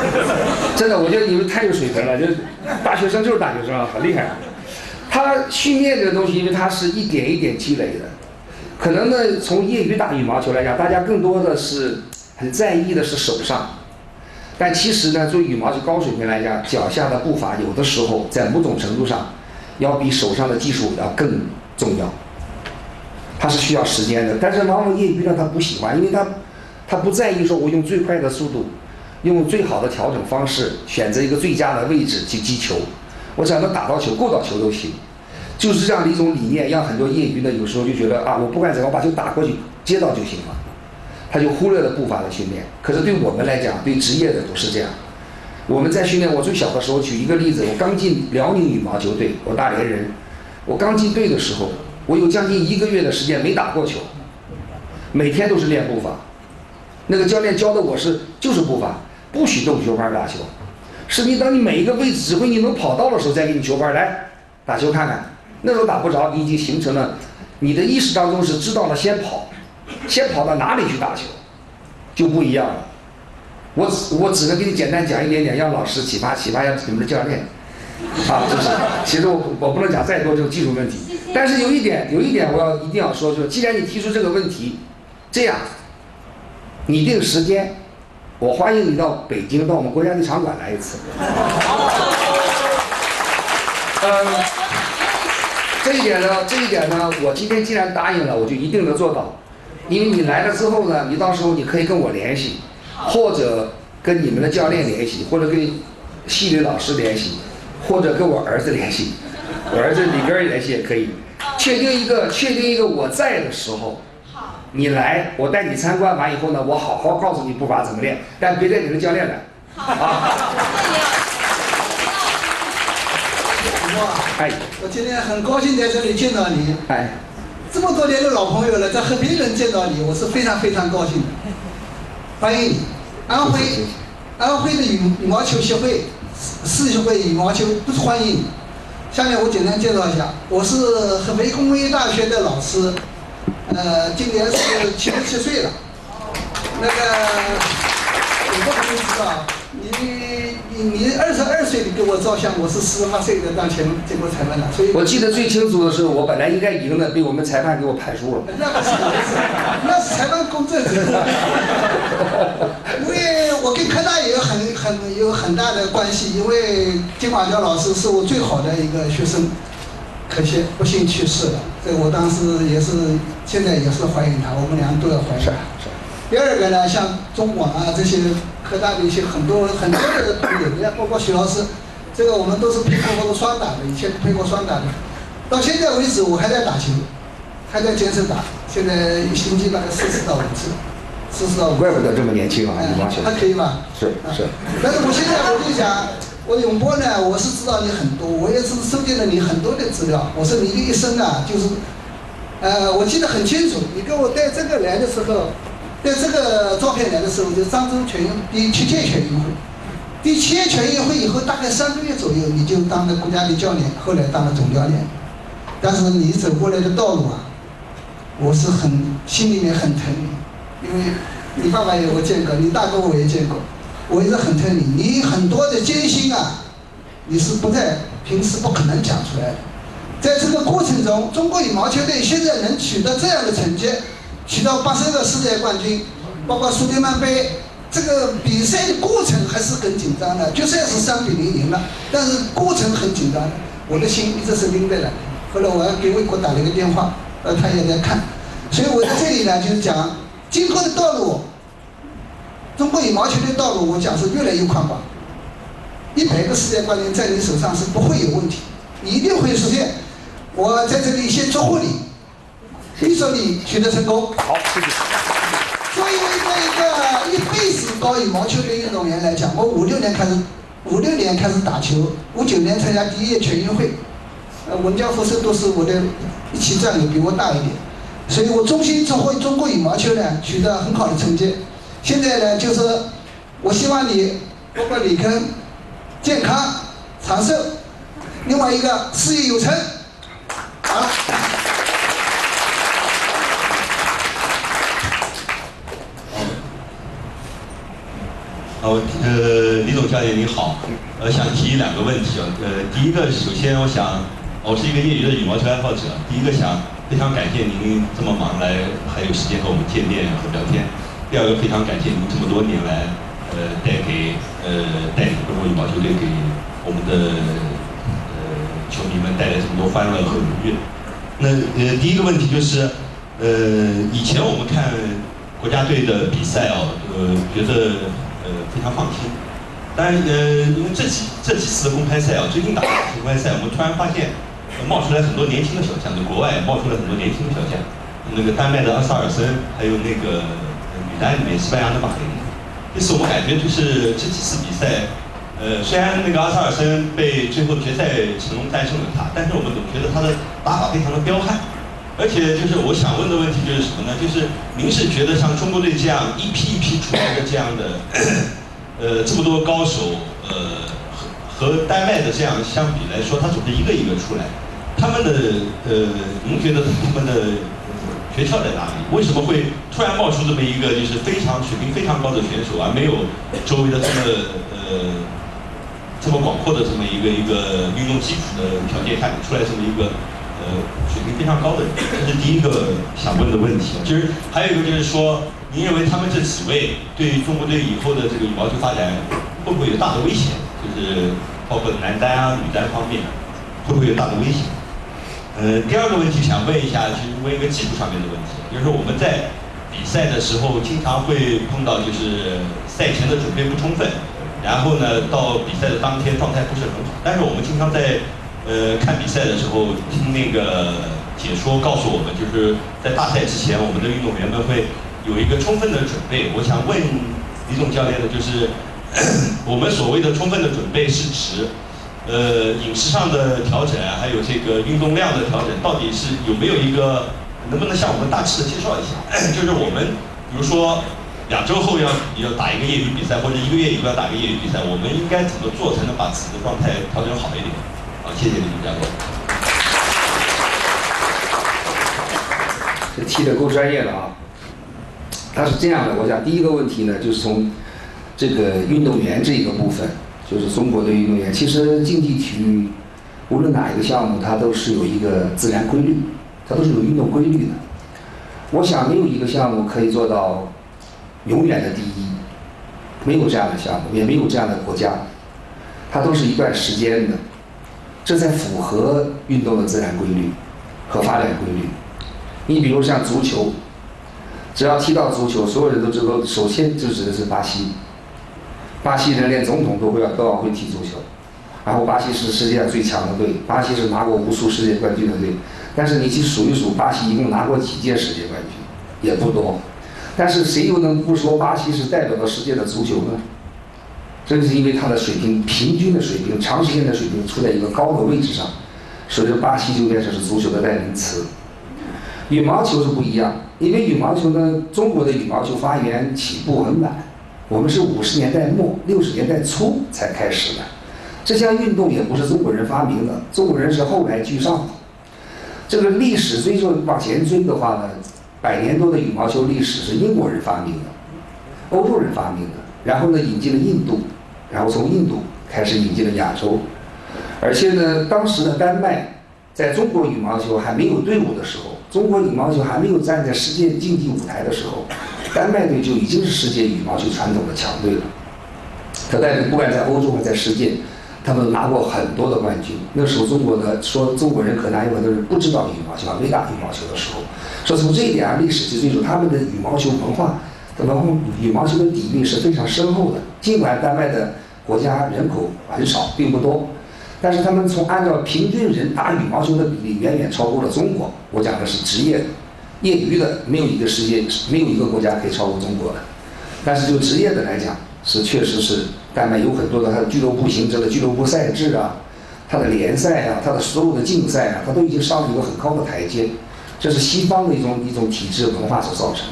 真的，我觉得你们太有水平了，就是大学生就是大学生，很厉害。他训练这个东西，因为他是一点一点积累的。可能呢，从业余打羽毛球来讲，大家更多的是很在意的是手上。但其实呢，做羽毛球高水平来讲，脚下的步伐有的时候在某种程度上，要比手上的技术要更重要。他是需要时间的，但是往往业余呢，他不喜欢，因为他，他不在意说我用最快的速度，用最好的调整方式，选择一个最佳的位置去击球，我只要能打到球、够到球都行，就是这样的一种理念，让很多业余的有时候就觉得啊，我不管怎么把球打过去，接到就行了，他就忽略了步伐的训练。可是对我们来讲，对职业的不是这样。我们在训练，我最小的时候举一个例子，我刚进辽宁羽毛球队，我大连人，我刚进队的时候。我有将近一个月的时间没打过球，每天都是练步伐。那个教练教的我是就是步伐，不许动球拍打球。是你当你每一个位置指挥你能跑到的时候再给你球拍来打球看看。那时候打不着，你已经形成了你的意识当中是知道了先跑，先跑到哪里去打球，就不一样了。我只我只能给你简单讲一点点，让老师启发启发一下你们的教练。啊，就是，其实我我不能讲再多这种技术问题，但是有一点有一点我要一定要说，就是既然你提出这个问题，这样，拟定时间，我欢迎你到北京到我们国家体场馆来一次。嗯，这一点呢，这一点呢，我今天既然答应了，我就一定能做到，因为你来了之后呢，你到时候你可以跟我联系，或者跟你们的教练联系，或者跟系里老师联系。或者跟我儿子联系，我儿子里边联系也可以，确定一个确定一个我在的时候，你来，我带你参观完以后呢，我好好告诉你步伐怎么练，但别带你的教练来，啊。哎，我今天很高兴在这里见到你，哎，这么多年的老朋友了，在和别人见到你，我是非常非常高兴的，欢迎你，安徽，安徽的羽羽毛球协会。世协会羽毛球不欢迎。下面我简单介绍一下，我是合肥工业大学的老师，呃，今年是七十七岁了。那个，我不好意思啊，你你你二十二岁你给我照相，我是四十八岁的当前经过裁判的，所以。我记得最清楚的是，我本来应该赢的，被我们裁判给我判输了。那不是，那是裁判公正。因为我跟科大也有很很有很大的关系，因为金广娇老师是我最好的一个学生，可惜不幸去世了。这我当时也是，现在也是怀念他，我们俩都要怀念。是是。第二个呢，像中广啊这些科大的一些很多很多的朋友，你看包括徐老师，这个我们都是配过过双打的，以前配过双打的。到现在为止，我还在打球，还在坚持打，现在一星期大概四次到五次。四十到五，怪不得这么年轻啊！羽毛球还可以吧？是是。但是我现在我就想，我永波呢，我是知道你很多，我也是收集了你很多的资料。我说你的一生啊，就是，呃，我记得很清楚，你给我带这个来的时候，带这个照片来的时候，就漳州全运第七届全运会，第七届全运会以后大概三个月左右，你就当了国家的教练，后来当了总教练。但是你走过来的道路啊，我是很心里面很疼你。因为你爸爸也我见过，你大哥我也见过，我一直很疼你。你很多的艰辛啊，你是不在平时不可能讲出来的。在这个过程中，中国羽毛球队现在能取得这样的成绩，取到八十个世界冠军，包括苏迪曼杯，这个比赛的过程还是很紧张的。就算是三比零赢了，但是过程很紧张，我的心一直是拎着的。后来我要给魏国打了一个电话，呃，他也在看，所以我在这里呢，就是讲。今后的道路，中国羽毛球的道路，我讲是越来越宽广。一百个世界冠军在你手上是不会有问题，你一定会实现。我在这里先祝贺你，预祝你取得成功。好，谢谢。作为一个一个一辈子搞羽毛球的运动员来讲，我五六年开始，五六年开始打球，五九年参加第一届全运会，呃，文教复生都是我的一起战友，比我大一点。所以我衷心祝贺中国羽毛球呢取得很好的成绩。现在呢，就是我希望你包括李坑健康长寿，另外一个事业有成。好了。好，呃，李总教练你好，呃，想提两个问题啊。呃，第一个，首先我想，我是一个业余的羽毛球爱好者，第一个想。非常感谢您这么忙来还有时间和我们见面和聊天。第二个非常感谢您这么多年来，呃，带给呃带领中国羽毛球队给我们的呃球迷们带来这么多欢乐和愉悦。那呃第一个问题就是，呃以前我们看国家队的比赛哦，呃觉得呃非常放心。但呃因为这几这几次公开赛啊，最近打的公开赛，我们突然发现。冒出来很多年轻的小将，在国外冒出来很多年轻的小将，那个丹麦的阿萨尔森，还有那个女单里面西班牙的马林。这次我感觉就是这几次比赛，呃，虽然那个阿萨尔森被最后决赛成功战胜了他，但是我们总觉得他的打法非常的彪悍。而且就是我想问的问题就是什么呢？就是您是觉得像中国队这样一批一批出来的这样的，呃，这么多高手，呃，和和丹麦的这样相比来说，他总是一个一个出来。他们的呃，您觉得他们的诀窍在哪里？为什么会突然冒出这么一个就是非常水平非常高的选手，而没有周围的这么呃这么广阔的这么一个一个运动基础的条件下出来这么一个呃水平非常高的人？这是第一个想问的问题。其实还有一个就是说，您认为他们这几位对中国队以后的这个羽毛球发展会不会有大的危险？就是包括男单啊、女单方面，会不会有大的危险？呃，第二个问题想问一下，就是问一个技术上面的问题，就是我们在比赛的时候经常会碰到，就是赛前的准备不充分，然后呢，到比赛的当天状态不是很好。但是我们经常在呃看比赛的时候听那个解说告诉我们，就是在大赛之前，我们的运动员们会有一个充分的准备。我想问李总教练的就是，我们所谓的充分的准备是指？呃，饮食上的调整，还有这个运动量的调整，到底是有没有一个？能不能向我们大致的介绍一下？就是我们，比如说两周后要要打一个业余比赛，或者一个月以后要打一个业余比赛，我们应该怎么做才能把自己的状态调整好一点？好，谢谢李教练。这踢的够专业的啊！他是这样的，我想第一个问题呢，就是从这个运动员这一个部分。就是中国的运动员，其实竞技体育无论哪一个项目，它都是有一个自然规律，它都是有运动规律的。我想没有一个项目可以做到永远的第一，没有这样的项目，也没有这样的国家，它都是一段时间的，这才符合运动的自然规律和发展规律。你比如像足球，只要提到足球，所有人都知道，首先就指的是巴西。巴西人连总统都会要都要会踢足球，然后巴西是世界上最强的队，巴西是拿过无数世界冠军的队。但是你去数一数，巴西一共拿过几届世界冠军，也不多。但是谁又能不说巴西是代表了世界的足球呢？正是因为他的水平平均的水平、长时间的水平处在一个高的位置上，所以说巴西就变成是足球的代名词。羽毛球是不一样，因为羽毛球呢，中国的羽毛球发源起步很晚。我们是五十年代末六十年代初才开始的，这项运动也不是中国人发明的，中国人是后来居上的。这个历史追溯往前追的话呢，百年多的羽毛球历史是英国人发明的，欧洲人发明的，然后呢引进了印度，然后从印度开始引进了亚洲，而且呢，当时的丹麦在中国羽毛球还没有队伍的时候，中国羽毛球还没有站在世界竞技舞台的时候。丹麦队就已经是世界羽毛球传统的强队了。他在不管在欧洲还是在世界，他们拿过很多的冠军。那时候中国的说中国人可能还有很多人不知道羽毛球，还没打羽毛球的时候，说从这一点上历史去追溯，他们的羽毛球文化，他们羽毛球的底蕴是非常深厚的。尽管丹麦的国家人口很少，并不多，但是他们从按照平均人打羽毛球的比例远远超过了中国。我讲的是职业的。业余的没有一个世界，没有一个国家可以超过中国的。但是就职业的来讲，是确实是丹麦有很多的它的俱乐部形成的俱乐部赛制啊，它的联赛啊，它的所有的竞赛啊，它都已经上了一个很高的台阶。这是西方的一种一种体制文化所造成。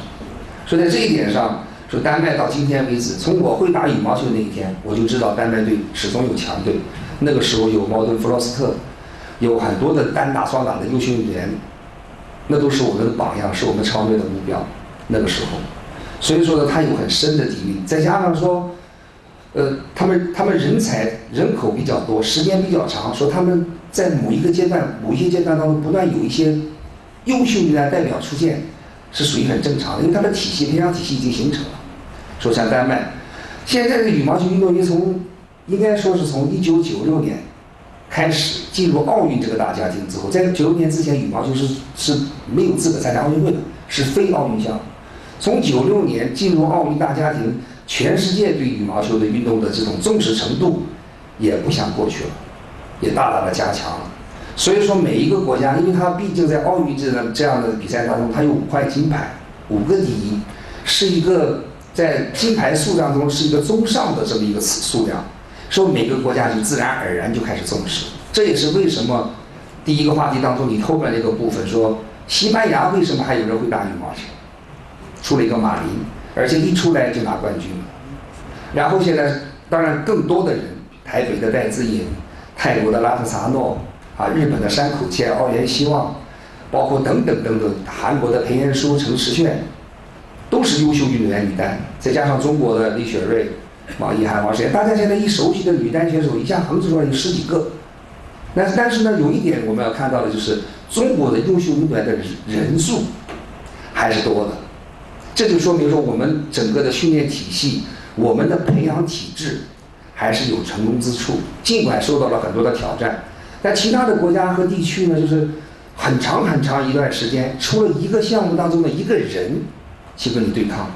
所以在这一点上，说丹麦到今天为止，从我会打羽毛球那一天，我就知道丹麦队始终有强队。那个时候有茅盾弗洛斯特，有很多的单打双打的优秀运动员。那都是我们的榜样，是我们超越的目标。那个时候，所以说呢，他有很深的底蕴，再加上说，呃，他们他们人才人口比较多，时间比较长，说他们在某一个阶段、某一些阶段当中，不断有一些优秀的代表出现，是属于很正常的，因为他的体系培养体系已经形成了。说像丹麦，现在的羽毛球运动员从应该说是从一九九六年。开始进入奥运这个大家庭之后，在九六年之前，羽毛球是是没有资格参加奥运会的，是非奥运项目。从九六年进入奥运大家庭，全世界对羽毛球的运动的这种重视程度，也不像过去了，也大大的加强了。所以说，每一个国家，因为它毕竟在奥运这样这样的比赛当中，它有五块金牌，五个第一，是一个在金牌数量中是一个中上的这么一个数量。说每个国家就自然而然就开始重视，这也是为什么第一个话题当中你后面那个部分说西班牙为什么还有人会打羽毛球，出了一个马林，而且一出来就拿冠军了。然后现在当然更多的人，台北的戴资颖，泰国的拉特萨诺，啊，日本的山口茜、奥原希望，包括等等等等，韩国的裴延姝、陈时炫，都是优秀运动员女单。再加上中国的李雪芮、王一涵、王诗焱，大家现在一熟悉的女单选手，一下横着出来有十几个。但是但是呢，有一点我们要看到的就是，中国的优秀运动员的人数还是多的。这就说明说，我们整个的训练体系，我们的培养体制还是有成功之处，尽管受到了很多的挑战。但其他的国家和地区呢，就是很长很长一段时间，出了一个项目当中的一个人去跟你对抗，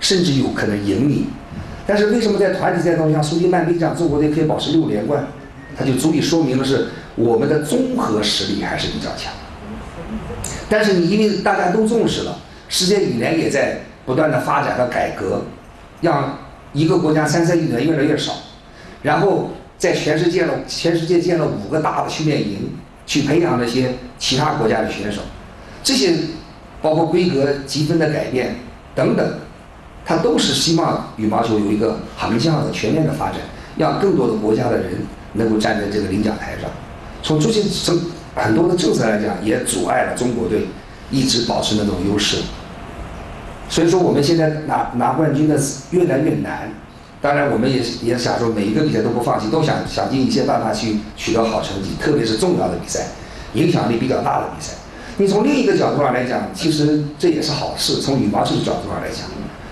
甚至有可能赢你。但是为什么在团体赛当中，像苏迪曼杯这样中国队可以保持六连冠，它就足以说明的是我们的综合实力还是比较强。但是你因为大家都重视了，世界羽联也在不断的发展和改革，让一个国家参赛运动员越来越少，然后。在全世界了，全世界建了五个大的训练营，去培养那些其他国家的选手。这些包括规格积分的改变等等，他都是希望羽毛球有一个横向的全面的发展，让更多的国家的人能够站在这个领奖台上。从这些政很多的政策来讲，也阻碍了中国队一直保持那种优势。所以说，我们现在拿拿冠军的越来越难。当然，我们也也想说，每一个比赛都不放弃，都想想尽一切办法去取得好成绩，特别是重要的比赛，影响力比较大的比赛。你从另一个角度上来讲，其实这也是好事。从羽毛球的角度上来讲，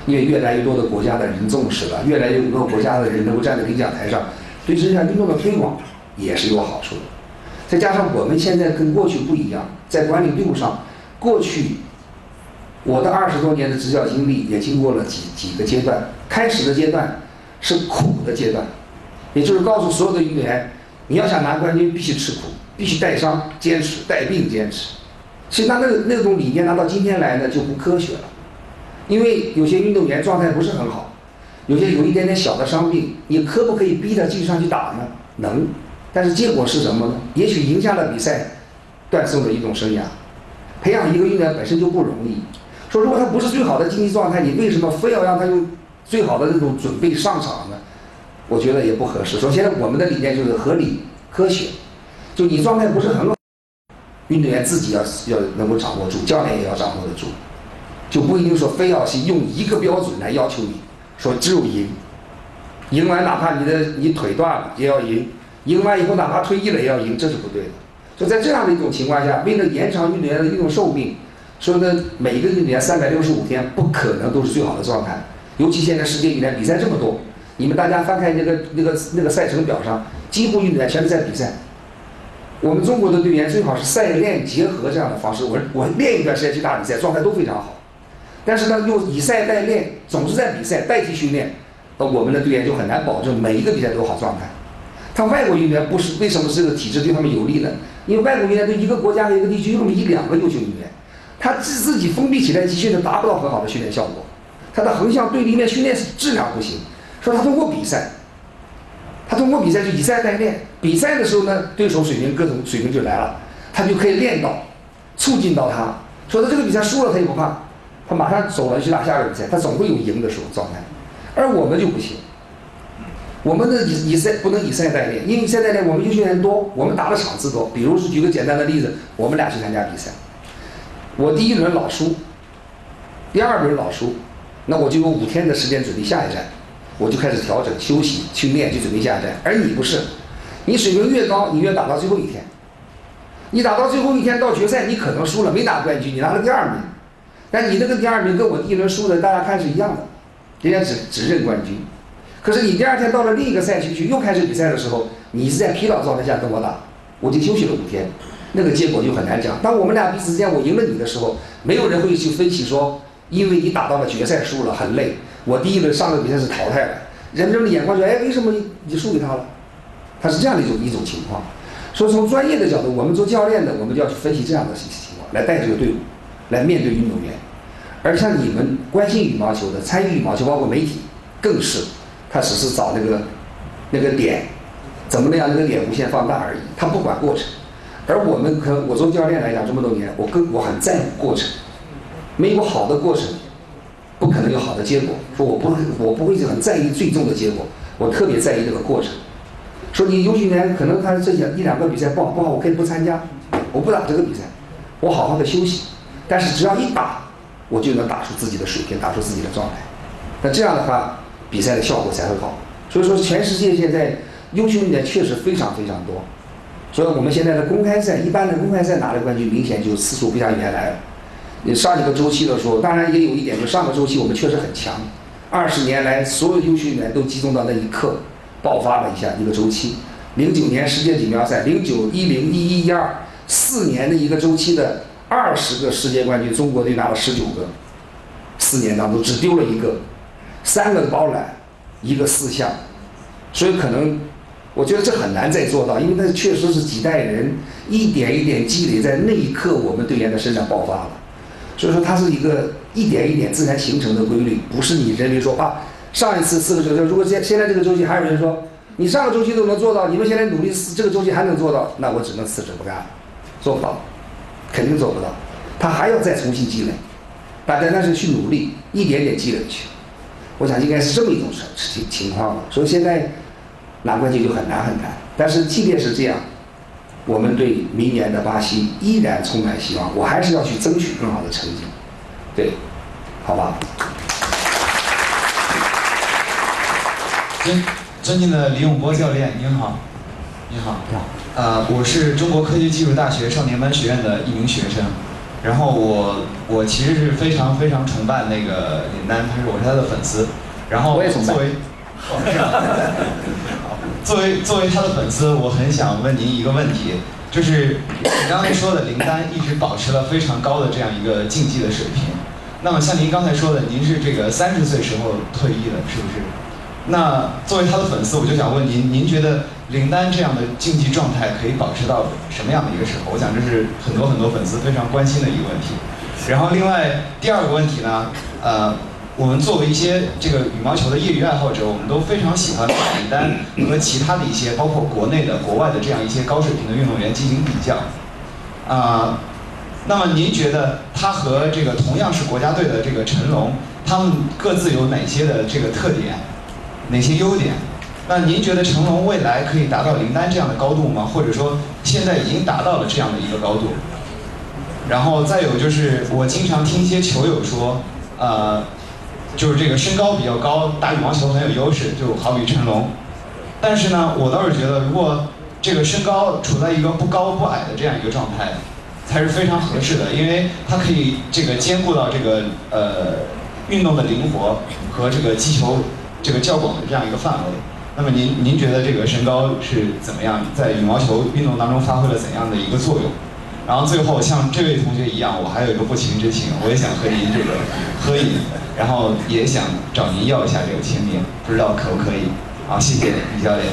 因为越来越多的国家的人重视了，越来越多国家的人能够站在领奖台上，对这项运动的推广也是有好处的。再加上我们现在跟过去不一样，在管理队伍上，过去我的二十多年的执教经历也经过了几几个阶段，开始的阶段。是苦的阶段，也就是告诉所有的运动员，你要想拿冠军，必须吃苦，必须带伤坚持，带病坚持。其实他那那种理念拿到今天来呢就不科学了，因为有些运动员状态不是很好，有些有一点点小的伤病，你可不可以逼他继续上去打呢？能，但是结果是什么呢？也许赢下了比赛，断送了一种生涯。培养一个运动员本身就不容易，说如果他不是最好的竞技状态，你为什么非要让他用？最好的那种准备上场呢，我觉得也不合适。首先，我们的理念就是合理科学，就你状态不是很好，运动员自己要要能够掌握住，教练也要掌握得住，就不一定说非要去用一个标准来要求你，说只有赢，赢完哪怕你的你腿断了也要赢，赢完以后哪怕退役了也要赢，这是不对的。就在这样的一种情况下，为了延长运动员的运动寿命，说呢每一个运动员三百六十五天不可能都是最好的状态。尤其现在世界羽联比赛这么多，你们大家翻开那个那个那个赛程表上，几乎运动员全是在比赛。我们中国的队员最好是赛练结合这样的方式，我我练一段时间去打比赛，状态都非常好。但是呢，用以赛代练，总是在比赛代替训练，呃，我们的队员就很难保证每一个比赛都有好状态。他外国运动员不是为什么这个体制对他们有利呢？因为外国运动员对一个国家和一个地区有那么一两个优秀运动员，他自自己封闭起来集训呢，达不到很好的训练效果。他的横向对立面训练质量不行，说他通过比赛，他通过比赛就以赛代练，比赛的时候呢，对手水平各种水平就来了，他就可以练到，促进到他，说他这个比赛输了他也不怕，他马上走了去打下个比赛，他总会有赢的时候状态，而我们就不行，我们的以以赛不能以赛代练，因为以赛代练我们优秀员多，我们打的场次多，比如说举个简单的例子，我们俩去参加比赛，我第一轮老输，第二轮老输。那我就有五天的时间准备下一站，我就开始调整休息去练，就准备下一站。而你不是，你水平越高，你越打到最后一天。你打到最后一天到决赛，你可能输了，没拿冠军，你拿了第二名。但你这个第二名跟我第一轮输的，大家看是一样的，人家只只认冠军。可是你第二天到了另一个赛区去又开始比赛的时候，你是在疲劳状态下跟我打，我就休息了五天，那个结果就很难讲。当我们俩彼此之间我赢了你的时候，没有人会去分析说。因为你打到了决赛输了很累，我第一轮上个比赛是淘汰了，人们的眼光说，哎，为什么你你输给他了？他是这样的一种一种情况。所以从专业的角度，我们做教练的，我们就要去分析这样的情情况，来带这个队伍，来面对运动员。而像你们关心羽毛球的，参与羽毛球，包括媒体，更是，他只是找那个那个点，怎么能让那个点无限放大而已，他不管过程。而我们可我做教练来讲这么多年，我更我很在乎过程。没有好的过程，不可能有好的结果。说我不会，我不会很在意最终的结果，我特别在意这个过程。说你优秀员可能他这些一两个比赛不好不好，我可以不参加，我不打这个比赛，我好好的休息。但是只要一打，我就能打出自己的水平，打出自己的状态。那这样的话，比赛的效果才会好。所以说，全世界现在优秀运动员确实非常非常多。所以我们现在的公开赛，一般的公开赛拿的冠军，明显就次数不像原来了。你上一个周期的时候，当然也有一点，就上个周期我们确实很强。二十年来，所有优秀运动员都集中到那一刻，爆发了一下一个周期。零九年世界锦标赛，零九、一零、一一、一二四年的一个周期的二十个世界冠军，中国队拿了十九个。四年当中只丢了一个，三个包揽，一个四项，所以可能我觉得这很难再做到，因为那确实是几代人一点一点积累，在那一刻我们队员的身上爆发了。所以说它是一个一点一点自然形成的规律，不是你人为说啊，上一次四个周期，如果现现在这个周期还有人说你上个周期都能做到，你们现在努力这个周期还能做到，那我只能辞职不干了，做不到，肯定做不到，他还要再重新积累，大家那是去努力，一点点积累去，我想应该是这么一种情情况吧。所以现在拿冠军就很难很难，但是即便是这样。我们对明年的巴西依然充满希望，我还是要去争取更好的成绩，对，好吧。尊尊敬的李永波教练，您好，您好，你好，呃，我是中国科学技术大学少年班学院的一名学生，然后我我其实是非常非常崇拜那个林丹，他是我是他的粉丝，然后我也崇拜作为，作为作为他的粉丝，我很想问您一个问题，就是你刚才说的林丹一直保持了非常高的这样一个竞技的水平。那么像您刚才说的，您是这个三十岁时候退役的，是不是？那作为他的粉丝，我就想问您，您觉得林丹这样的竞技状态可以保持到什么样的一个时候？我想这是很多很多粉丝非常关心的一个问题。然后另外第二个问题呢，呃，我们作为一些这个羽毛球的业余爱好者，我们都非常喜欢林丹和其他的一些，包括国内的、国外的这样一些高水平的运动员进行比较。啊、那么您觉得他和这个同样是国家队的这个陈龙，他们各自有哪些的这个特点，哪些优点？那您觉得成龙未来可以达到林丹这样的高度吗？或者说现在已经达到了这样的一个高度？然后再有就是，我经常听一些球友说，呃，就是这个身高比较高，打羽毛球很有优势，就好比成龙。但是呢，我倒是觉得，如果这个身高处在一个不高不矮的这样一个状态，才是非常合适的，因为它可以这个兼顾到这个呃运动的灵活和这个击球这个较广的这样一个范围。那么您您觉得这个身高是怎么样，在羽毛球运动当中发挥了怎样的一个作用？然后最后像这位同学一样，我还有一个不情之请，我也想和您这个合影，然后也想找您要一下这个签名，不知道可不可以？好，谢谢李教练。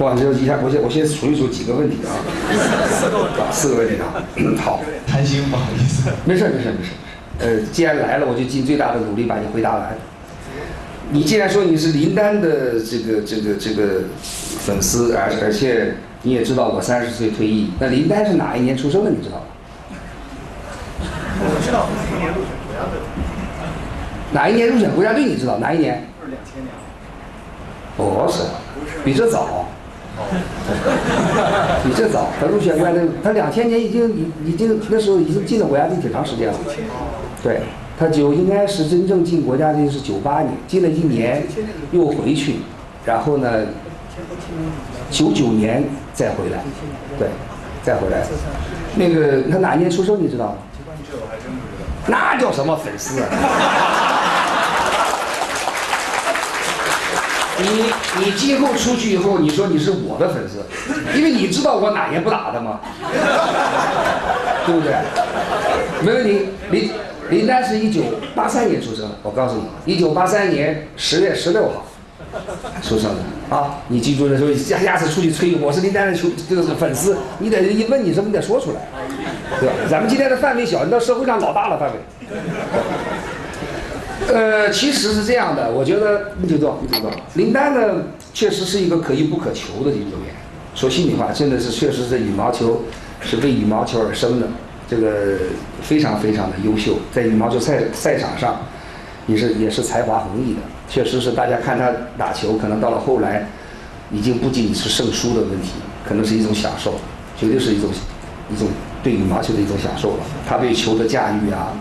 哇，这一下，我先我先数一数几个问题啊，四个问题啊，好，贪心，不好意思。没事儿没事儿没事儿，呃，既然来了，我就尽最大的努力把你回答完。你既然说你是林丹的这个这个这个粉丝，而而且你也知道我三十岁退役，那林丹是哪一年出生的？你知道吗？我知道，哪一年入选国家队，哪一年入选国家队？你知道哪一年？就是两千年。不是，比这早。比这早，他入选国家队，他两千年已经已已经那时候已经进了国家队挺长时间了。对，他九应该是真正进国家队是九八年，进了一年又回去，然后呢，九九年再回来，对，再回来。那个他哪年出生你知道吗？那叫什么粉丝啊？你你今后出去以后，你说你是我的粉丝，因为你知道我哪年不打的吗？对不对？没问题。你林丹是一九八三年出生的，我告诉你，一九八三年十月十六号出生的啊！你记住了，说下下次出去吹我是林丹的球这个是粉丝，你得一问你什么你得说出来，对吧？咱们今天的范围小，你到社会上老大了范围。呃，其实是这样的，我觉得你知道，你知道，林丹呢，确实是一个可遇不可求的运动员。说心里话，真的是确实是羽毛球是为羽毛球而生的，这个非常非常的优秀，在羽毛球赛赛场上也是也是才华横溢的。确实是大家看他打球，可能到了后来，已经不仅仅是胜输的问题，可能是一种享受，绝对是一种一种对羽毛球的一种享受了。他对球的驾驭啊，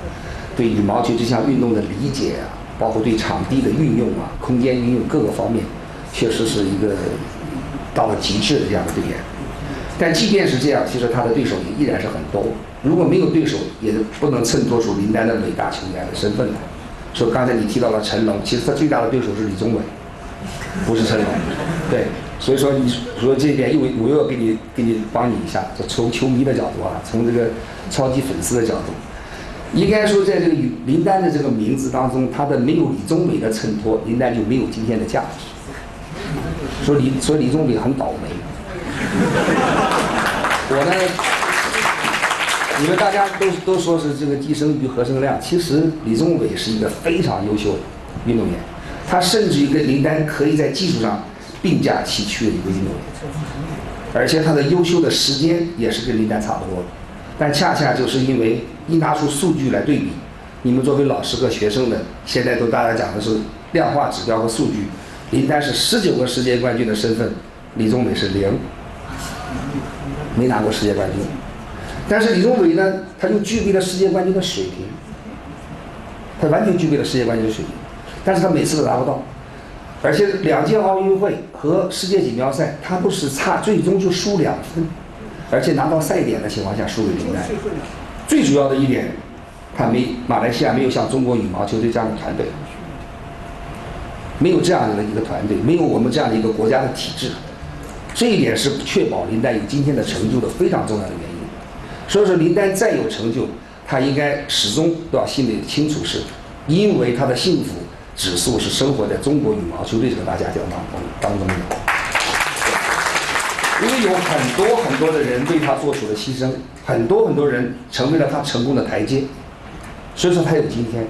对羽毛球这项运动的理解啊，包括对场地的运用啊、空间运用各个方面，确实是一个到了极致的这样的队员。但即便是这样，其实他的对手也依然是很多。如果没有对手，也不能衬托出林丹的伟大球员的身份来。说刚才你提到了成龙，其实他最大的对手是李宗伟，不是成龙。对，所以说你说这一点又我又要给你给你帮你一下，从球迷的角度啊，从这个超级粉丝的角度，应该说在这个林丹的这个名字当中，他的没有李宗伟的衬托，林丹就没有今天的价值。说李说李宗伟很倒霉，我呢。你们大家都都说是这个计生于何生亮，其实李宗伟是一个非常优秀的运动员，他甚至于跟林丹可以在技术上并驾齐驱的一个运动员，而且他的优秀的时间也是跟林丹差不多的，但恰恰就是因为一拿出数据来对比，你们作为老师和学生的，现在都大家讲的是量化指标和数据，林丹是十九个世界冠军的身份，李宗伟是零，没拿过世界冠军。但是李宗伟呢，他就具备了世界冠军的水平，他完全具备了世界冠军的水平，但是他每次都达不到，而且两届奥运会和世界锦标赛，他不是差，最终就输两分，而且拿到赛点的情况下输给林丹。最主要的一点，他没马来西亚没有像中国羽毛球队这样的团队，没有这样的一个团队，没有我们这样的一个国家的体制，这一点是确保林丹有今天的成就的非常重要的原因。所以说，林丹再有成就，他应该始终都要心里清楚，是因为他的幸福指数是生活在中国羽毛球队这个大家庭当中当中的。因为有很多很多的人为他做出了牺牲，很多很多人成为了他成功的台阶，所以说他有今天。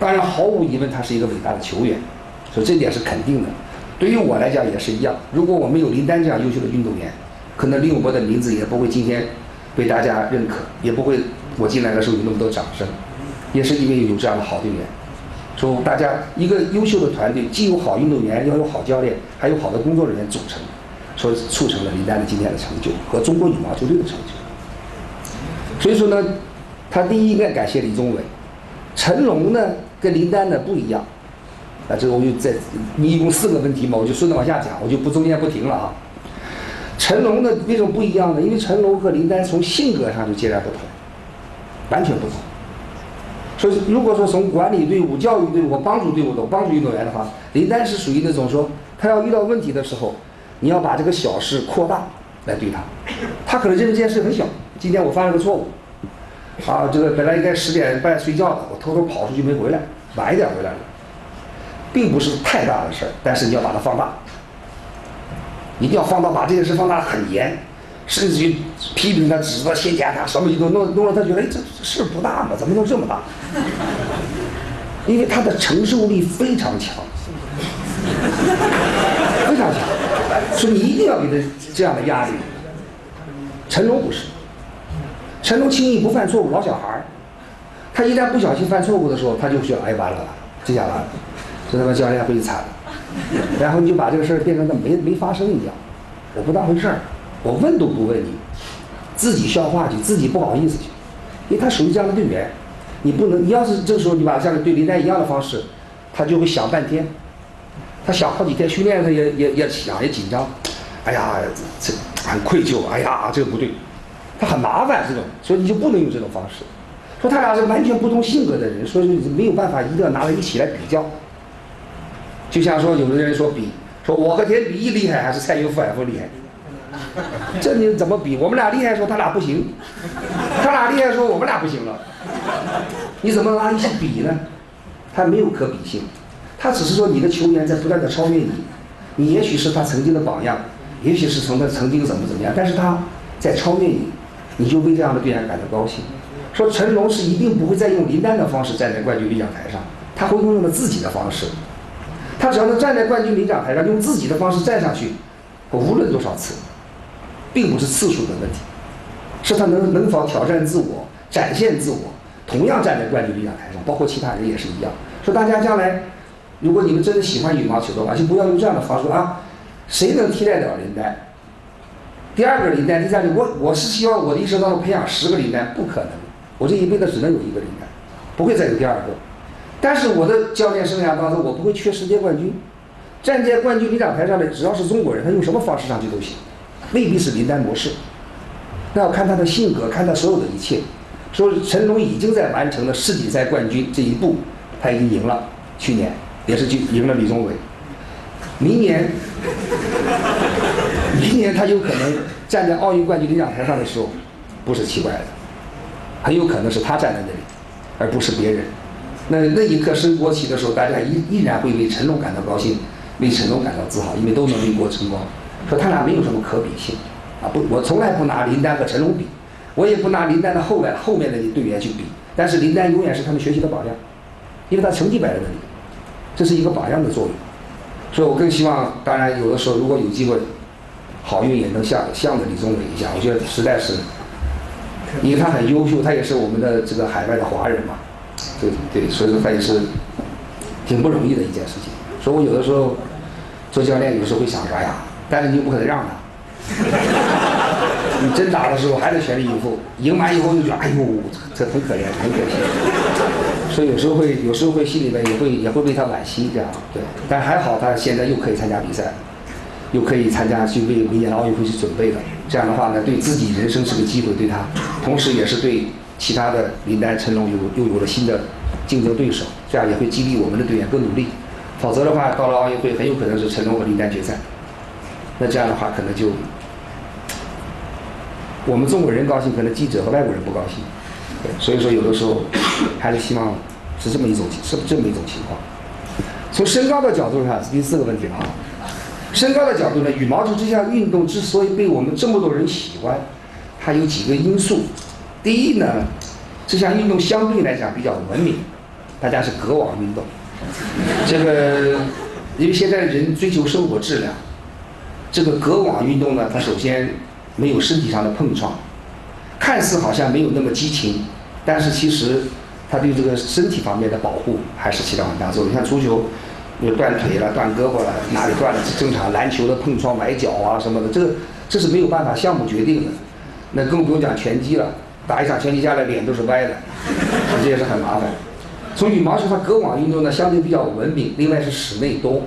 当然，毫无疑问，他是一个伟大的球员，所以这点是肯定的。对于我来讲也是一样，如果我没有林丹这样优秀的运动员，可能李永波的名字也不会今天。被大家认可，也不会我进来的时候有那么多掌声，也是因为有这样的好队员。说大家一个优秀的团队，既有好运动员，要有好教练，还有好的工作人员组成，说促成了林丹的今天的成就和中国羽毛球队的成就。所以说呢，他第一应该感谢李宗伟，成龙呢跟林丹呢不一样。啊，这个我就在你一共四个问题嘛，我就顺着往下讲，我就不中间不停了啊。成龙的为什么不一样呢？因为成龙和林丹从性格上就截然不同，完全不同。所以如果说从管理队伍、教育队伍、帮助队伍的帮助运动员的话，林丹是属于那种说，他要遇到问题的时候，你要把这个小事扩大来对他。他可能认为这件事很小，今天我犯了个错误，啊，这个本来应该十点半睡觉的，我偷偷跑出去没回来，晚一点回来了，并不是太大的事儿，但是你要把它放大。一定要放大，把这件事放大很严，甚至于批评他、指责他、先检他，什么都弄弄了，他觉得哎，这事不大嘛，怎么能这么大？因为他的承受力非常强，非常强，所以你一定要给他这样的压力。成龙不是，成龙轻易不犯错误，老小孩儿，他一旦不小心犯错误的时候，他就觉得哎完了，这下完了，这他妈教练会惨了。然后你就把这个事儿变成那没没发生一样，我不当回事儿，我问都不问你，自己消化去，自己不好意思去，因为他属于这样的队员，你不能，你要是这时候你把像对林丹一样的方式，他就会想半天，他想好几天训练他也也也想也紧张，哎呀这很愧疚，哎呀这个不对，他很麻烦这种，所以你就不能用这种方式，说他俩是完全不同性格的人，所以你没有办法一定要拿来一起来比较。就像说，有的人说比，说我和田比翼厉害还是蔡英文夫厉害？这你怎么比？我们俩厉害说他俩不行，他俩厉害说我们俩不行了，你怎么拿一起比呢？他没有可比性，他只是说你的球员在不断的超越你，你也许是他曾经的榜样，也许是从他曾经怎么怎么样，但是他在超越你，你就为这样的队员感到高兴。说成龙是一定不会再用林丹的方式站在冠军领奖台上，他会用他自己的方式。他只要能站在冠军领奖台上，用自己的方式站上去，无论多少次，并不是次数的问题，是他能能否挑战自我、展现自我，同样站在冠军领奖台上，包括其他人也是一样。说大家将来，如果你们真的喜欢羽毛球的话，就不要用这样的方式啊，谁能替代了林丹？第二个林丹，第三个，我我是希望我的一生当中培养十个林丹，不可能，我这一辈子只能有一个林丹，不会再有第二个。但是我的教练生涯当中，我不会缺世界冠军，站在冠军领奖台上的只要是中国人，他用什么方式上去都行，未必是林丹模式，那要看他的性格，看他所有的一切。说陈龙已经在完成了世锦赛冠军这一步，他已经赢了，去年也是去赢了李宗伟，明年，明年他有可能站在奥运冠军领奖台上的时候，不是奇怪的，很有可能是他站在那里，而不是别人。那那一刻升国旗的时候，大家依依然会为成龙感到高兴，为成龙感到自豪，因为都能为国争光。说他俩没有什么可比性，啊不，我从来不拿林丹和成龙比。我也不拿林丹的后来后面的队员去比，但是林丹永远是他们学习的榜样，因为他成绩摆在那里，这是一个榜样的作用。所以我更希望，当然有的时候如果有机会，好运也能向向着李宗伟一下。我觉得实在是，因为他很优秀，他也是我们的这个海外的华人嘛，对对，所以说他也是挺不容易的一件事情。所以我有的时候做教练，有时候会想说，哎呀，但是你又不可能让他。你真打的时候还得全力以赴，赢完以后又觉得哎呦，这很可怜，很可惜。所以有时候会，有时候会心里面也会也会为他惋惜这样，对。但还好他现在又可以参加比赛，又可以参加去为明年的奥运会去准备了。这样的话呢，对自己人生是个机会，对他，同时也是对其他的林丹、成龙有又有了新的竞争对手，这样也会激励我们的队员更努力。否则的话，到了奥运会很有可能是成龙和林丹决赛，那这样的话可能就。我们中国人高兴，可能记者和外国人不高兴，所以说有的时候还是希望是这么一种是这么一种情况。从身高的角度上第四个问题了啊。身高的角度呢，羽毛球这项运动之所以被我们这么多人喜欢，它有几个因素。第一呢，这项运动相对来讲比较文明，大家是隔网运动。这个因为现在人追求生活质量，这个隔网运动呢，它首先。没有身体上的碰撞，看似好像没有那么激情，但是其实它对这个身体方面的保护还是起到很大作用。你看足球，有断腿了、断胳膊了，哪里断了正常。篮球的碰撞、崴脚啊什么的，这个这是没有办法项目决定的。那更不用讲拳击了，打一场拳击下来脸都是歪的，这也是很麻烦。从羽毛球它隔网运动呢，相对比较文明，另外是室内多，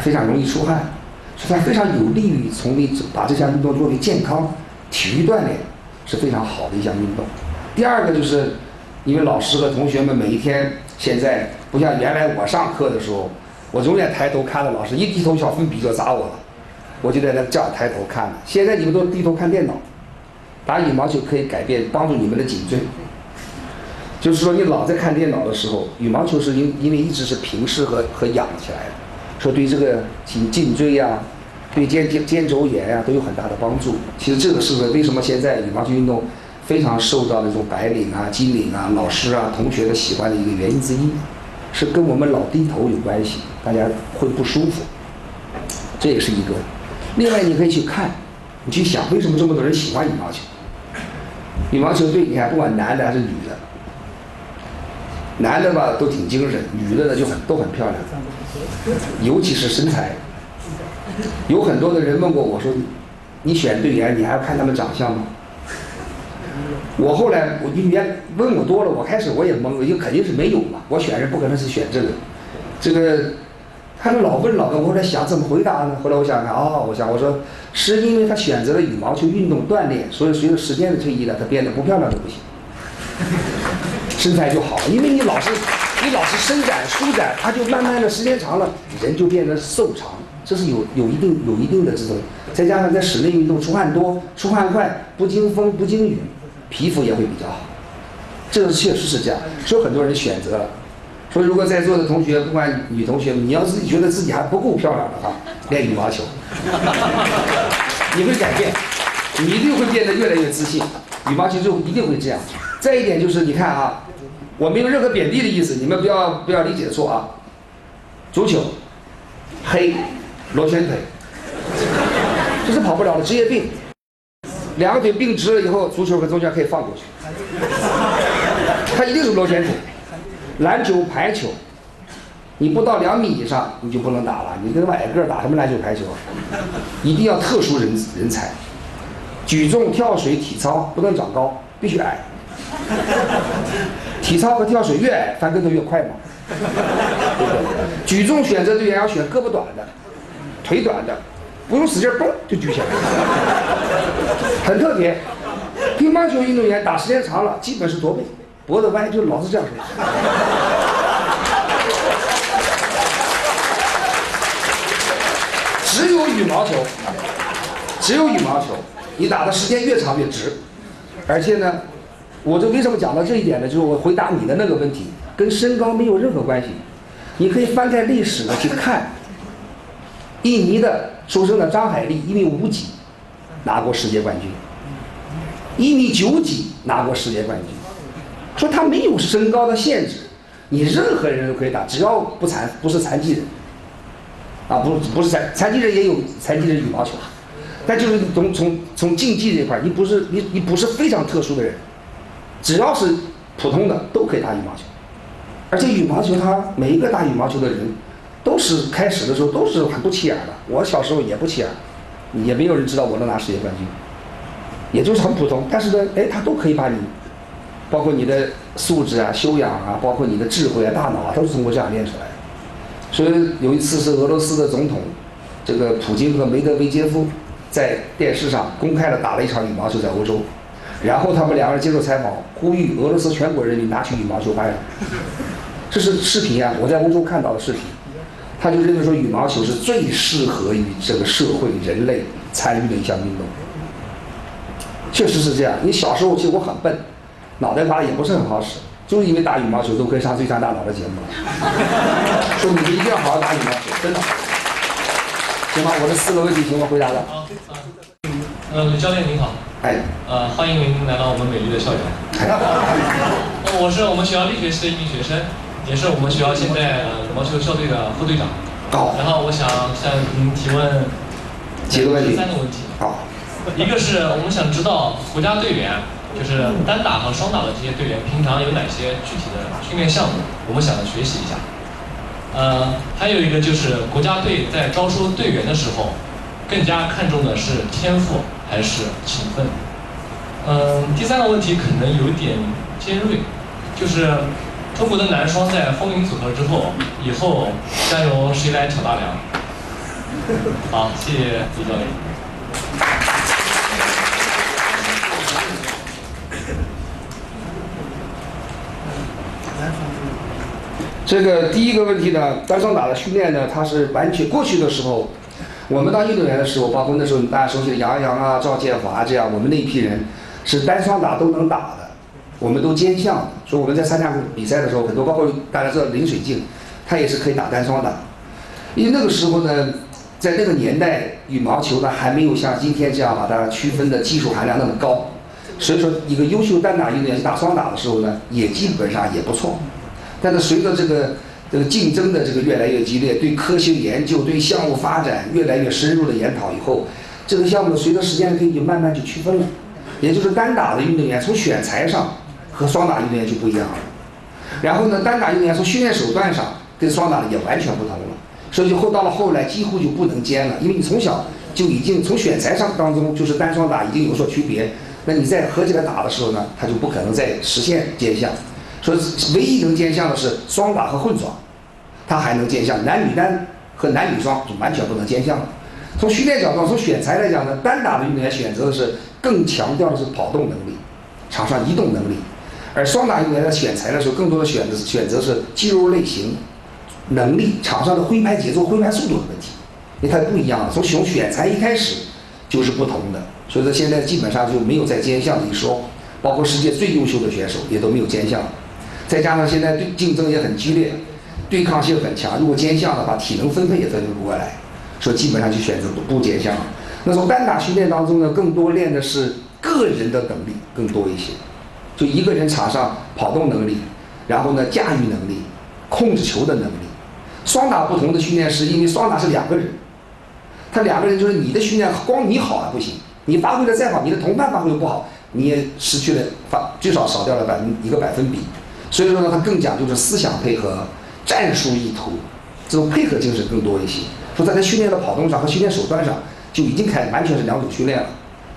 非常容易出汗。所以它非常有利于从你把这项运动作为健康体育锻炼是非常好的一项运动。第二个就是，因为老师和同学们每一天现在不像原来我上课的时候，我永远抬头看着老师，一低头小粉笔就砸我了，我就在那这样抬头看。现在你们都低头看电脑，打羽毛球可以改变帮助你们的颈椎。就是说你老在看电脑的时候，羽毛球是因因为一直是平视和和仰起来的。说对这个颈颈椎呀，对肩肩肩周炎呀都有很大的帮助。其实这个是为什么现在羽毛球运动非常受到那种白领啊、金领啊、老师啊、同学的喜欢的一个原因之一，是跟我们老低头有关系，大家会不舒服，这也是一个。另外你可以去看，你去想为什么这么多人喜欢羽毛球？羽毛球队你看不管男的还是女的，男的吧都挺精神，女的呢就很都很漂亮。尤其是身材，有很多的人问过我说：“你选队员，你还要看他们长相吗？”我后来我因为问我多了，我开始我也懵了，因为肯定是没有嘛。我选人不可能是选这个，这个他们老问老问，我在想怎么回答呢？后来我想想，哦，我想我说是因为他选择了羽毛球运动锻炼，所以随着时间的推移呢，他变得不漂亮都不行，身材就好了，因为你老是。你老是伸展舒展，他就慢慢的时间长了，人就变得瘦长，这是有有一定有一定的这种，再加上在室内运动出汗多出汗快，不经风不经雨，皮肤也会比较好，这个确实是这样，所以很多人选择了。所以如果在座的同学，不管女同学，你要自己觉得自己还不够漂亮的话，练羽毛球，你会改变，你一定会变得越来越自信，羽毛球就一定会这样。再一点就是你看啊。我没有任何贬低的意思，你们不要不要理解错啊。足球，黑，螺旋腿，这是跑不了的职业病。两个腿并直了以后，足球和中间可以放过去。它一定是螺旋腿。篮球、排球，你不到两米以上你就不能打了，你跟矮个打什么篮球排球？一定要特殊人人才，举重、跳水、体操不能长高，必须矮。体操和跳水越矮翻跟头越快嘛。举重选择队员要选胳膊短的，腿短的，不用使劲蹦就举起来，很特别。乒乓球运动员打时间长了，基本是驼背，脖子歪，就老是这样式。只有羽毛球，只有羽毛球，你打的时间越长越直，而且呢，我这为什么讲到这一点呢？就是我回答你的那个问题，跟身高没有任何关系。你可以翻开历史呢去看，印尼的出生的张海丽一米五几，拿过世界冠军。一米九几拿过世界冠军，说他没有身高的限制，你任何人都可以打，只要不残不是残疾人，啊不不是残残疾人也有残疾人羽毛球，但就是从从从竞技这块，你不是你你不是非常特殊的人，只要是普通的都可以打羽毛球，而且羽毛球它每一个打羽毛球的人，都是开始的时候都是很不起眼的，我小时候也不起眼，也没有人知道我能拿世界冠军。也就是很普通，但是呢，哎，他都可以把你，包括你的素质啊、修养啊，包括你的智慧啊、大脑啊，都是通过这样练出来的。所以有一次是俄罗斯的总统，这个普京和梅德韦杰夫在电视上公开的打了一场羽毛球在欧洲，然后他们两个人接受采访，呼吁俄罗斯全国人民拿起羽毛球拍。这是视频啊，我在欧洲看到的视频，他就认为说羽毛球是最适合于这个社会人类参与的一项运动。确实是这样。你小时候其实我很笨，脑袋瓜也不是很好使，就是因为打羽毛球都可以上《最强大脑》的节目了。说你们一定要好好打羽毛球，真的。行吧，我这四个问题行吗？回答的。好，呃，教练您好。哎。呃，欢迎您来到我们美丽的校园。呃，我是我们学校力学系的一名学生，也是我们学校现在呃羽毛球校队的副队长。好。然后我想向您提问几个问题。三个问题。好。一个是我们想知道国家队员，就是单打和双打的这些队员，平常有哪些具体的训练项目，我们想学习一下。呃，还有一个就是国家队在招收队员的时候，更加看重的是天赋还是勤奋？嗯，第三个问题可能有点尖锐，就是中国的男双在风云组合之后，以后将由谁来挑大梁？好，谢谢李教练。这个第一个问题呢，单双打的训练呢，它是完全过去的时候，我们当运动员的时候，包括那时候大家熟悉的杨洋啊、赵建华这样，我们那一批人是单双打都能打的，我们都兼项。所以我们在参加比赛的时候，很多包括大家知道林水静，他也是可以打单双打。因为那个时候呢，在那个年代，羽毛球呢还没有像今天这样把它区分的技术含量那么高，所以说一个优秀单打运动员打双打的时候呢，也基本上也不错。但是随着这个这个竞争的这个越来越激烈，对科学研究、对项目发展越来越深入的研讨以后，这个项目随着时间推移，慢慢就区分了。也就是单打的运动员从选材上和双打运动员就不一样了。然后呢，单打运动员从训练手段上跟双打的也完全不同了。所以就后到了后来几乎就不能兼了，因为你从小就已经从选材上当中就是单双打已经有所区别，那你在合起来打的时候呢，它就不可能再实现兼项。说唯一能兼项的是双打和混双，他还能兼项，男女单和男女双就完全不能兼项了。从训练角度，从选材来讲呢，单打的运动员选择的是更强调的是跑动能力、场上移动能力，而双打运动员在选材的时候，更多的选择选择是肌肉类型、能力、场上的挥拍节奏、挥拍速度的问题，因为它不一样了。从选选材一开始就是不同的，所以说现在基本上就没有再兼项的一说，包括世界最优秀的选手也都没有兼项。再加上现在对竞争也很激烈，对抗性很强。如果兼项的话，体能分配也分配不过来，所以基本上就选择不不兼项。那从单打训练当中呢，更多练的是个人的能力更多一些，就一个人场上跑动能力，然后呢驾驭能力、控制球的能力。双打不同的训练是因为双打是两个人，他两个人就是你的训练光你好还不行，你发挥的再好，你的同伴发挥的不好，你也失去了发，最少少掉了百分一个百分比。所以说呢，他更讲究是思想配合、战术意图，这种配合精神更多一些。说在他训练的跑动上和训练手段上就已经开完全是两种训练了。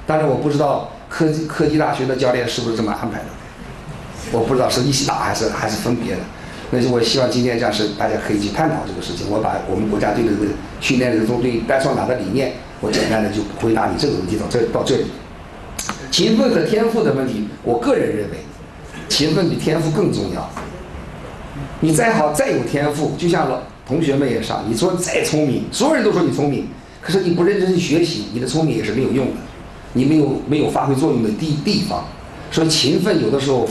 当然我不知道科技科技大学的教练是不是这么安排的，我不知道是一起打还是还是分别的。那就我希望今天这样是大家可以去探讨这个事情。我把我们国家队的这个训练的这种对单双打的理念，我简单的就回答你这个问题到这到这里。勤奋和天赋的问题，我个人认为，勤奋比天赋更重要。你再好再有天赋，就像老同学们也上，你说再聪明，所有人都说你聪明，可是你不认真去学习，你的聪明也是没有用的，你没有没有发挥作用的地地方。所以勤奋有的时候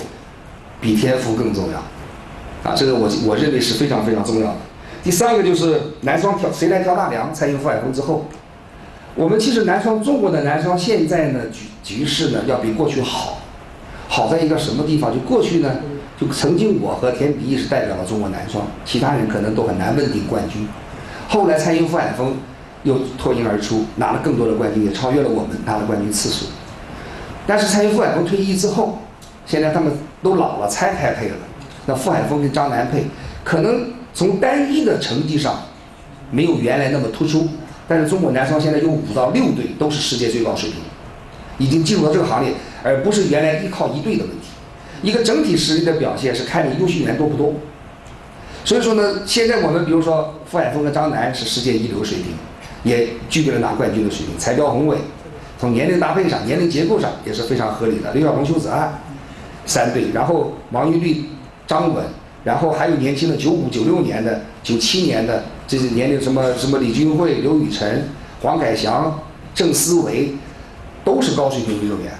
比天赋更重要，啊，这个我我认为是非常非常重要的。第三个就是男双挑谁来挑大梁？蔡英傅海峰之后。我们其实男双中国的男双现在呢局局势呢要比过去好，好在一个什么地方？就过去呢，就曾经我和田比翼是代表了中国男双，其他人可能都很难问鼎冠军。后来蔡英傅海峰又脱颖而出，拿了更多的冠军，也超越了我们拿了冠军次数。但是蔡英傅海峰退役之后，现在他们都老了，拆开配了。那傅海峰跟张楠配，可能从单一的成绩上没有原来那么突出。但是中国男双现在有五到六队都是世界最高水平，已经进入到这个行列，而不是原来依靠一队的问题。一个整体实力的表现是看你优秀员多不多。所以说呢，现在我们比如说傅海峰和张楠是世界一流水平，也具备了拿冠军的水平。才雕宏伟，从年龄搭配上、年龄结构上也是非常合理的。刘晓鹏、邱子安三队，然后王玉律、张稳，然后还有年轻的九五、九六年的、九七年的。这些年龄什么什么李俊慧、刘雨辰、黄凯翔、郑思维，都是高水平运动员，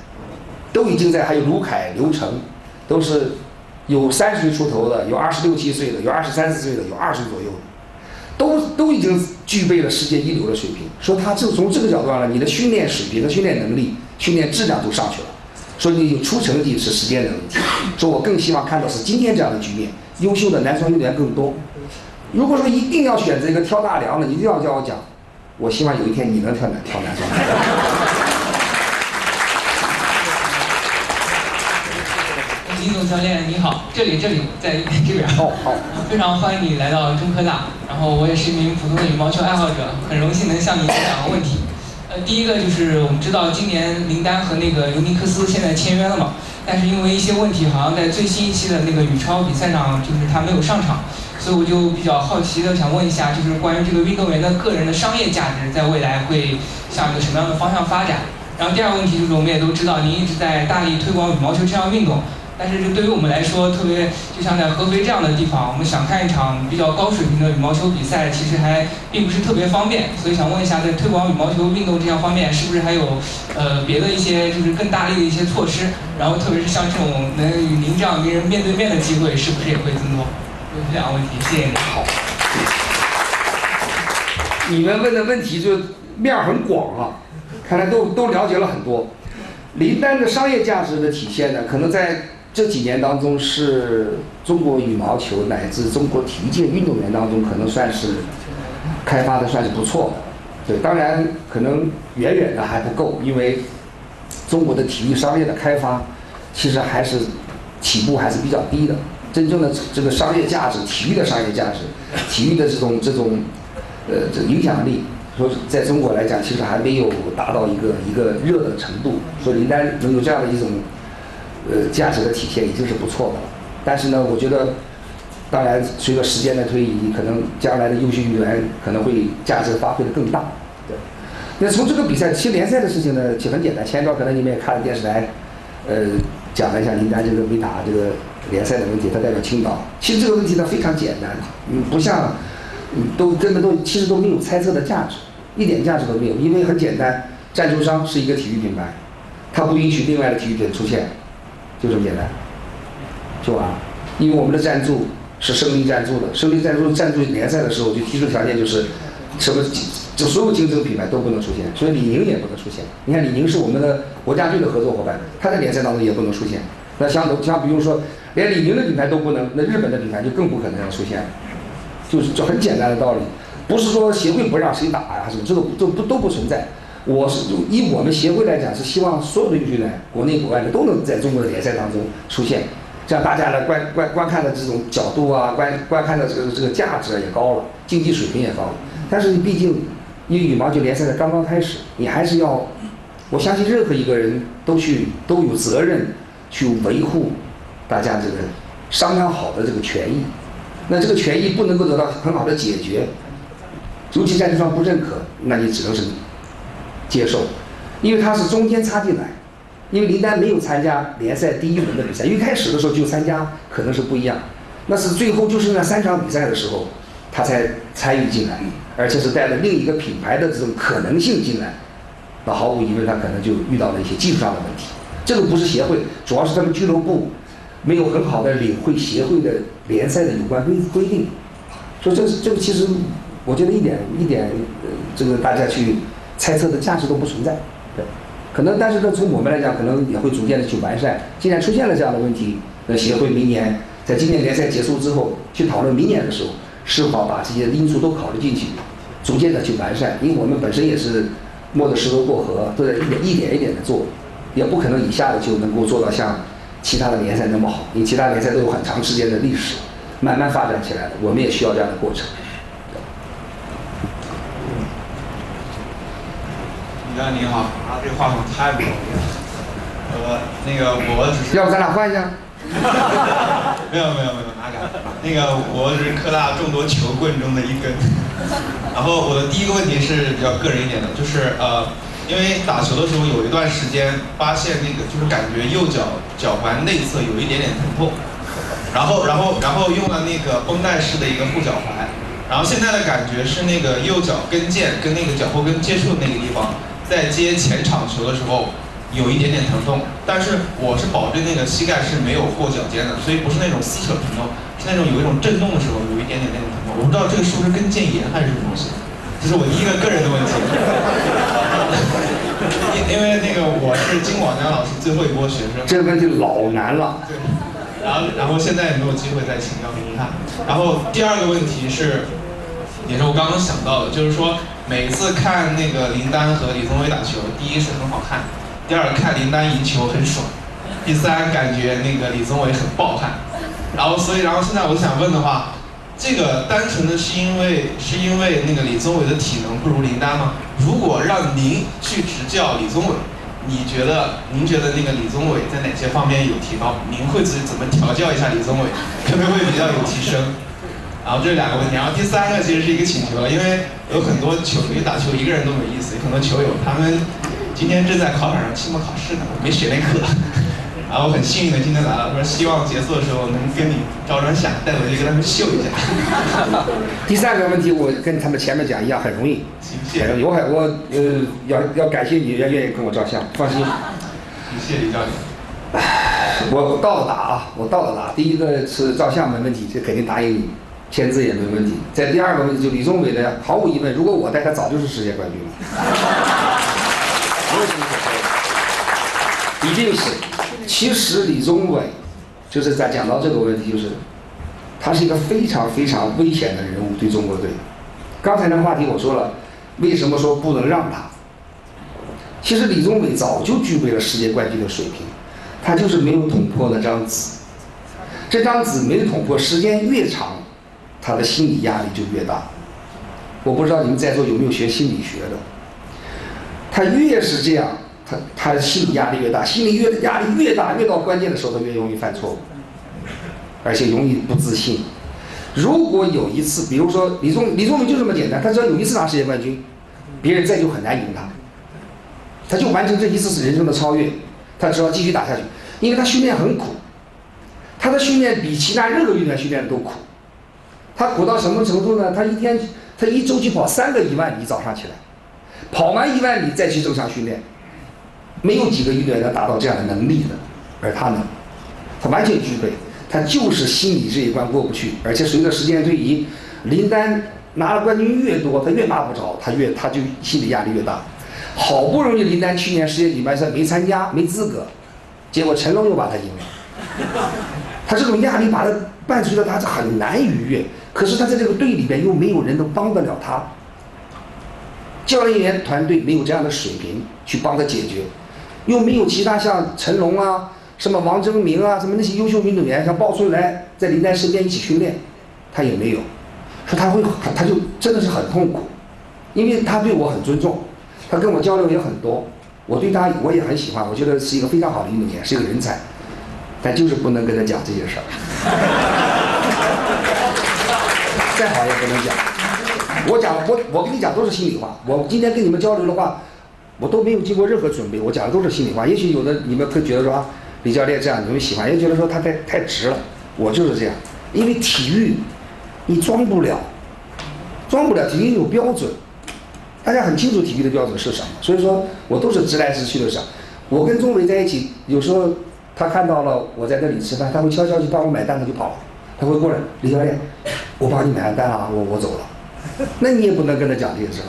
都已经在还有卢凯、刘成，都是有三十岁出头的，有二十六七岁的，有二十三四岁的，有二十左右的，都都已经具备了世界一流的水平。说他就从这个角度上来，你的训练水平、和训练能力、训练质量都上去了。所以你出成绩是时间的问题。说我更希望看到是今天这样的局面，优秀的男双运动员更多。如果说一定要选择一个挑大梁的，一定要叫我讲，我希望有一天你能挑男挑男双。教练你好，这里这里在这边。好好。非常欢迎你来到中科大，然后我也是一名普通的羽毛球爱好者，很荣幸能向你提两个问题。呃，第一个就是我们知道今年林丹和那个尤尼克斯现在签约了嘛，但是因为一些问题，好像在最新一期的那个羽超比赛上，就是他没有上场。所以我就比较好奇的想问一下，就是关于这个运动员的个人的商业价值，在未来会向一个什么样的方向发展？然后第二个问题就是，我们也都知道您一直在大力推广羽毛球这项运动，但是就对于我们来说，特别就像在合肥这样的地方，我们想看一场比较高水平的羽毛球比赛，其实还并不是特别方便。所以想问一下，在推广羽毛球运动这项方面，是不是还有呃别的一些就是更大力的一些措施？然后特别是像这种能与您这样名人面对面的机会，是不是也会增多？这两个问题，谢谢你。好，你们问的问题就面儿很广啊，看来都都了解了很多。林丹的商业价值的体现呢，可能在这几年当中是中国羽毛球乃至中国体育界运动员当中可能算是开发的算是不错的。对，当然可能远远的还不够，因为中国的体育商业的开发其实还是起步还是比较低的。真正的这个商业价值，体育的商业价值，体育的这种这种，呃，这影响力，说在中国来讲，其实还没有达到一个一个热的程度。说林丹能有这样的一种，呃，价值的体现，已经是不错的了。但是呢，我觉得，当然随着时间的推移，可能将来的优秀运动员可能会价值发挥的更大。对。那从这个比赛，其实联赛的事情呢，其实很简单。前一段可能你们也看了电视台，呃，讲了一下林丹这个没打这个。联赛的问题，他代表青岛。其实这个问题呢非常简单，嗯，不像，嗯，都根本都其实都没有猜测的价值，一点价值都没有。因为很简单，赞助商是一个体育品牌，它不允许另外的体育品出现，就这么简单，就完了。因为我们的赞助是胜利赞助的，胜利赞助赞助联赛的时候就提出条件就是，什么就所有竞争品牌都不能出现，所以李宁也不能出现。你看李宁是我们的国家队的合作伙伴，他在联赛当中也不能出现。那像像比如说。连李宁的品牌都不能，那日本的品牌就更不可能要出现，就是这很简单的道理，不是说协会不让谁打呀什么，这个都不都不存在。我是以我们协会来讲，是希望所有的运动员，国内国外的都能在中国的联赛当中出现，这样大家的观观观看的这种角度啊，观观看的这个这个价值也高了，竞技水平也高了。但是你毕竟，因为羽毛球联赛才刚刚开始，你还是要，我相信任何一个人都去都有责任去维护大家这个商量好的这个权益。那这个权益不能够得到很好的解决，尤其在这方不认可，那你只能是接受，因为他是中间插进来。因为林丹没有参加联赛第一轮的比赛，因为开始的时候就参加，可能是不一样。那是最后就是那三场比赛的时候，他才参与进来，而且是带了另一个品牌的这种可能性进来。那毫无疑问，他可能就遇到了一些技术上的问题。这个不是协会，主要是他们俱乐部没有很好的领会协会的联赛的有关规规定。所以这这个其实，我觉得一点一点，这个大家去猜测的价值都不存在。对。可能，但是呢，从我们来讲，可能也会逐渐的去完善。既然出现了这样的问题，那协会明年在今年联赛结束之后，去讨论明年的时候，是否把这些因素都考虑进去，逐渐的去完善。因为我们本身也是摸着石头过河，都在一点一点一点的做，也不可能一下子就能够做到像其他的联赛那么好。因为其他联赛都有很长时间的历史，慢慢发展起来的，我们也需要这样的过程。李丹您好，啊，这话筒太不容易了。呃，那个我只是要不咱俩换一下？没有没有没有，哪敢？那个我只是科大众多球棍中的一根。然后我的第一个问题是比较个人一点的，就是呃，因为打球的时候有一段时间发现那个就是感觉右脚脚踝内侧有一点点疼痛，然后然后然后用了那个绷带式的一个护脚踝，然后现在的感觉是那个右脚跟腱跟那个脚后跟接触的那个地方。在接前场球的时候，有一点点疼痛，但是我是保证那个膝盖是没有过脚尖的，所以不是那种撕扯疼痛，是那种有一种震动的时候有一点点那种疼痛。我不知道这个是不是跟腱炎还是什么东西，这是我第一个个人的问题。因因为那个我是金广江老师最后一波学生，这个问题老难了。对，然后然后现在也没有机会再请教给您看。然后第二个问题是，也是我刚刚想到的，就是说。每次看那个林丹和李宗伟打球，第一是很好看，第二看林丹赢球很爽，第三感觉那个李宗伟很暴汗，然后所以然后现在我想问的话，这个单纯的是因为是因为那个李宗伟的体能不如林丹吗？如果让您去执教李宗伟，你觉得您觉得那个李宗伟在哪些方面有提高？您会自己怎么调教一下李宗伟，可能会比较有提升？然后这是两个问题，然后第三个其实是一个请求，因为有很多球，因为打球一个人都没意思，有很多球友他们今天正在考场上期末考试呢，没学那课，然后很幸运的今天来了，说希望结束的时候能跟你照张相，带回去跟他们秀一下。第三个问题我跟他们前面讲一样，很容易，谢谢。我很我呃要要感谢你愿愿意跟我照相，放心。谢谢李教练。我到了答啊，我到了答。第一个是照相没问题，这肯定答应你。签字也没问题。在第二个问题，就李宗伟的，毫无疑问，如果我带他，早就是世界冠军了。没有什么说，一定是。其实李宗伟，就是在讲到这个问题，就是他是一个非常非常危险的人物，对中国队。刚才那个话题我说了，为什么说不能让他？其实李宗伟早就具备了世界冠军的水平，他就是没有捅破那张纸。这张纸没捅破，时间越长。他的心理压力就越大。我不知道你们在座有没有学心理学的。他越是这样，他他的心理压力越大，心理越压力越大，越到关键的时候，他越容易犯错误，而且容易不自信。如果有一次，比如说李宗李宗伟就这么简单，他只要有一次拿世界冠军，别人再就很难赢他。他就完成这一次是人生的超越，他只要继续打下去，因为他训练很苦，他的训练比其他任何运动员训练都苦。他苦到什么程度呢？他一天，他一周去跑三个一万米，早上起来，跑完一万米再去正常训练，没有几个运动员能达到这样的能力的，而他能，他完全具备，他就是心理这一关过不去，而且随着时间推移，林丹拿了冠军越多，他越拿不着，他越他就心理压力越大，好不容易林丹去年世界锦标赛没参加，没资格，结果成龙又把他赢了，他这种压力把他伴随着他是很难逾越。可是他在这个队里边又没有人能帮得了他，教练员团队没有这样的水平去帮他解决，又没有其他像成龙啊、什么王征明啊，什么那些优秀运动员，像鲍春来在林丹身边一起训练，他也没有，说他会，他就真的是很痛苦，因为他对我很尊重，他跟我交流也很多，我对他我也很喜欢，我觉得是一个非常好的运动员，是一个人才，但就是不能跟他讲这些事儿，再好也不能讲。我讲我我跟你讲都是心里话，我今天跟你们交流的话，我都没有经过任何准备，我讲的都是心里话。也许有的你们会觉得说，李教练这样你们喜欢，也觉得说他太太直了，我就是这样，因为体育你装不了，装不了，体育有标准，大家很清楚体育的标准是什么，所以说我都是直来直去的讲。我跟钟伟在一起，有时候他看到了我在那里吃饭，他会悄悄去帮我买单，他就跑了，他会过来，李教练，我帮你买完单了，我我走了。那你也不能跟他讲这个事儿，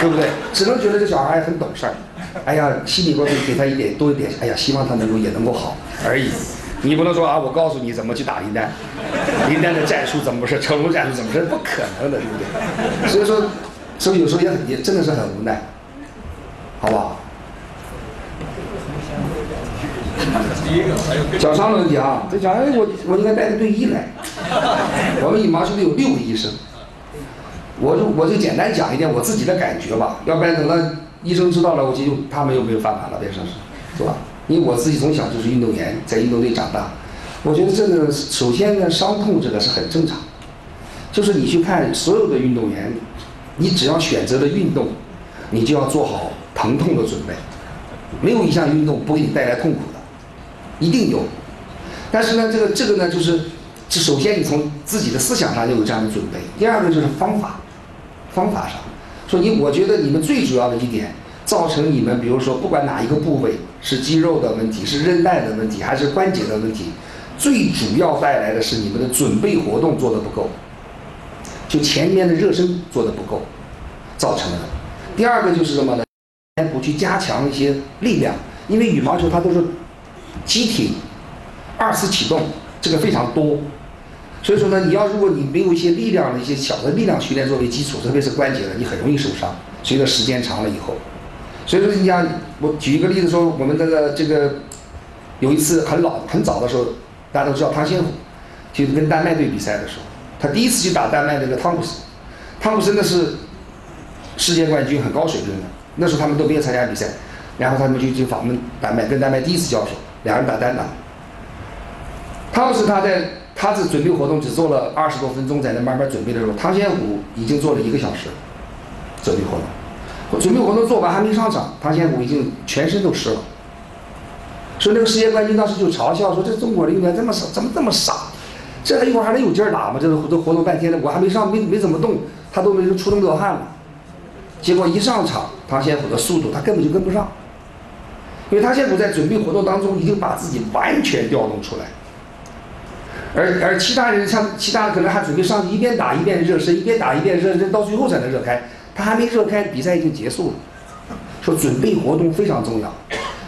对不对？只能觉得这小孩很懂事儿，哎呀，心里边给他一点多一点，哎呀，希望他能够也能够好而已。你不能说啊，我告诉你怎么去打林丹，林丹的战术怎么是，成龙战术怎么是，不可能的，对不对？所以说，所以有时候也很也真的是很无奈，好不好？脚伤的问题啊，这讲哎，我我应该带个队医来。我们羽毛球队有六个医生，我就我就简单讲一点我自己的感觉吧，要不然等到医生知道了，我就他们又没有饭碗了，别说是，是吧？因为我自己从小就是运动员，在运动队长大，我觉得这个首先呢，伤痛这个是很正常，就是你去看所有的运动员，你只要选择了运动，你就要做好疼痛的准备，没有一项运动不给你带来痛苦的。一定有，但是呢，这个这个呢，就是，这首先你从自己的思想上就有这样的准备。第二个就是方法，方法上，说你，我觉得你们最主要的一点，造成你们，比如说不管哪一个部位是肌肉的问题，是韧带的问题，还是关节的问题，最主要带来的是你们的准备活动做的不够，就前面的热身做的不够，造成的。第二个就是什么呢？不去加强一些力量，因为羽毛球它都是。机体二次启动这个非常多，所以说呢，你要如果你没有一些力量的一些小的力量训练作为基础，特别是关节的，你很容易受伤。随着时间长了以后，所以说你像我举一个例子说，我们这个这个有一次很老很早的时候，大家都知道汤仙虎，就是跟丹麦队比赛的时候，他第一次去打丹麦那个汤普森，汤普森那是世界冠军，很高水平的，那时候他们都没有参加比赛，然后他们就去访问丹麦，跟丹麦第一次交手。两人打单打，汤姆斯他在他是准备活动只做了二十多分钟，在那慢慢准备的时候，汤显虎已经做了一个小时准备活动，准备活动做完还没上场，汤显虎已经全身都湿了。说那个世界冠军当时就嘲笑说：“这中国的运动员这么傻，怎么这么傻？这一会儿还能有劲打吗？这个这活动半天了，我还没上，没没怎么动，他都没出那么多汗了。结果一上场，汤显虎的速度他根本就跟不上。”因为他现在在准备活动当中，已经把自己完全调动出来，而而其他人像其他可能还准备上去一边打一边热身，一边打一边热身，到最后才能热开。他还没热开，比赛已经结束了。说准备活动非常重要，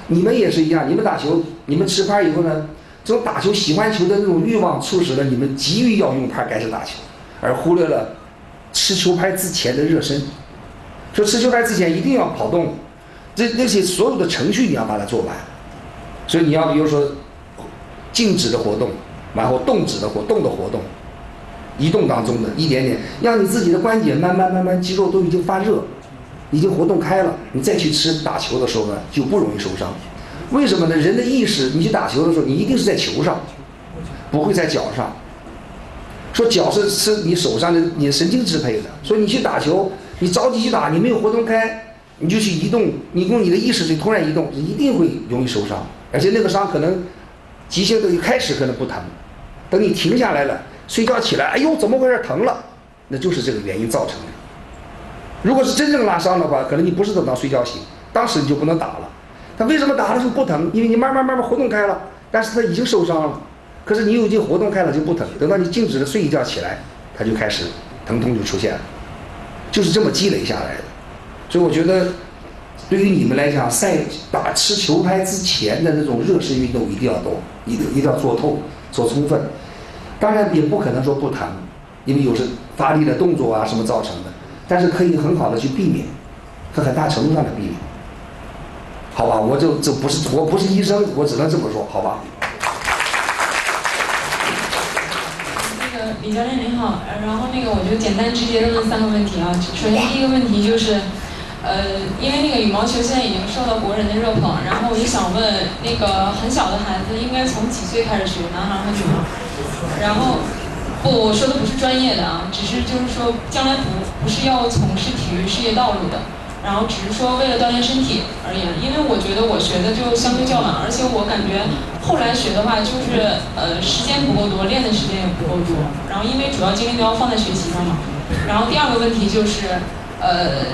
你们也是一样，你们打球，你们持拍以后呢，这种打球喜欢球的那种欲望，促使了你们急于要用拍开始打球，而忽略了持球拍之前的热身。说持球拍之前一定要跑动。这那些所有的程序你要把它做完，所以你要比如说静止的活动，然后动止的活动的活动，移动当中的一点点，让你自己的关节慢慢慢慢肌肉都已经发热，已经活动开了，你再去吃打球的时候呢就不容易受伤。为什么呢？人的意识，你去打球的时候，你一定是在球上，不会在脚上。说脚是是你手上的你的神经支配的，所以你去打球，你着急去打，你没有活动开。你就去移动，你用你的意识去突然移动，一定会容易受伤，而且那个伤可能急性的一开始可能不疼，等你停下来了，睡觉起来，哎呦，怎么回事？疼了，那就是这个原因造成的。如果是真正拉伤的话，可能你不是等到睡觉醒，当时你就不能打了。他为什么打的时候不疼？因为你慢慢慢慢活动开了，但是他已经受伤了，可是你已经活动开了就不疼，等到你静止的睡一觉起来，他就开始疼痛就出现了，就是这么积累下来的。所以我觉得，对于你们来讲，赛打吃球拍之前的那种热身运动一定要多，一定一定要做透、做充分。当然也不可能说不疼，因为有时发力的动作啊什么造成的，但是可以很好的去避免，和很大程度上的避免。好吧，我就这不是我不是医生，我只能这么说，好吧。那个李教练您好，然后那个我就简单直接的问三个问题啊。首先第一个问题就是，呃，因为那个羽毛球现在已经受到国人的热捧，然后我就想问，那个很小的孩子应该从几岁开始学，男孩和女孩？然后，不，我说的不是专业的啊，只是就是说将来不不是要从事体育事业道路的，然后只是说为了锻炼身体而言，因为我觉得我学的就相对较晚，而且我感觉后来学的话就是呃时间不够多，练的时间也不够多，然后因为主要精力都要放在学习上嘛。然后第二个问题就是，呃，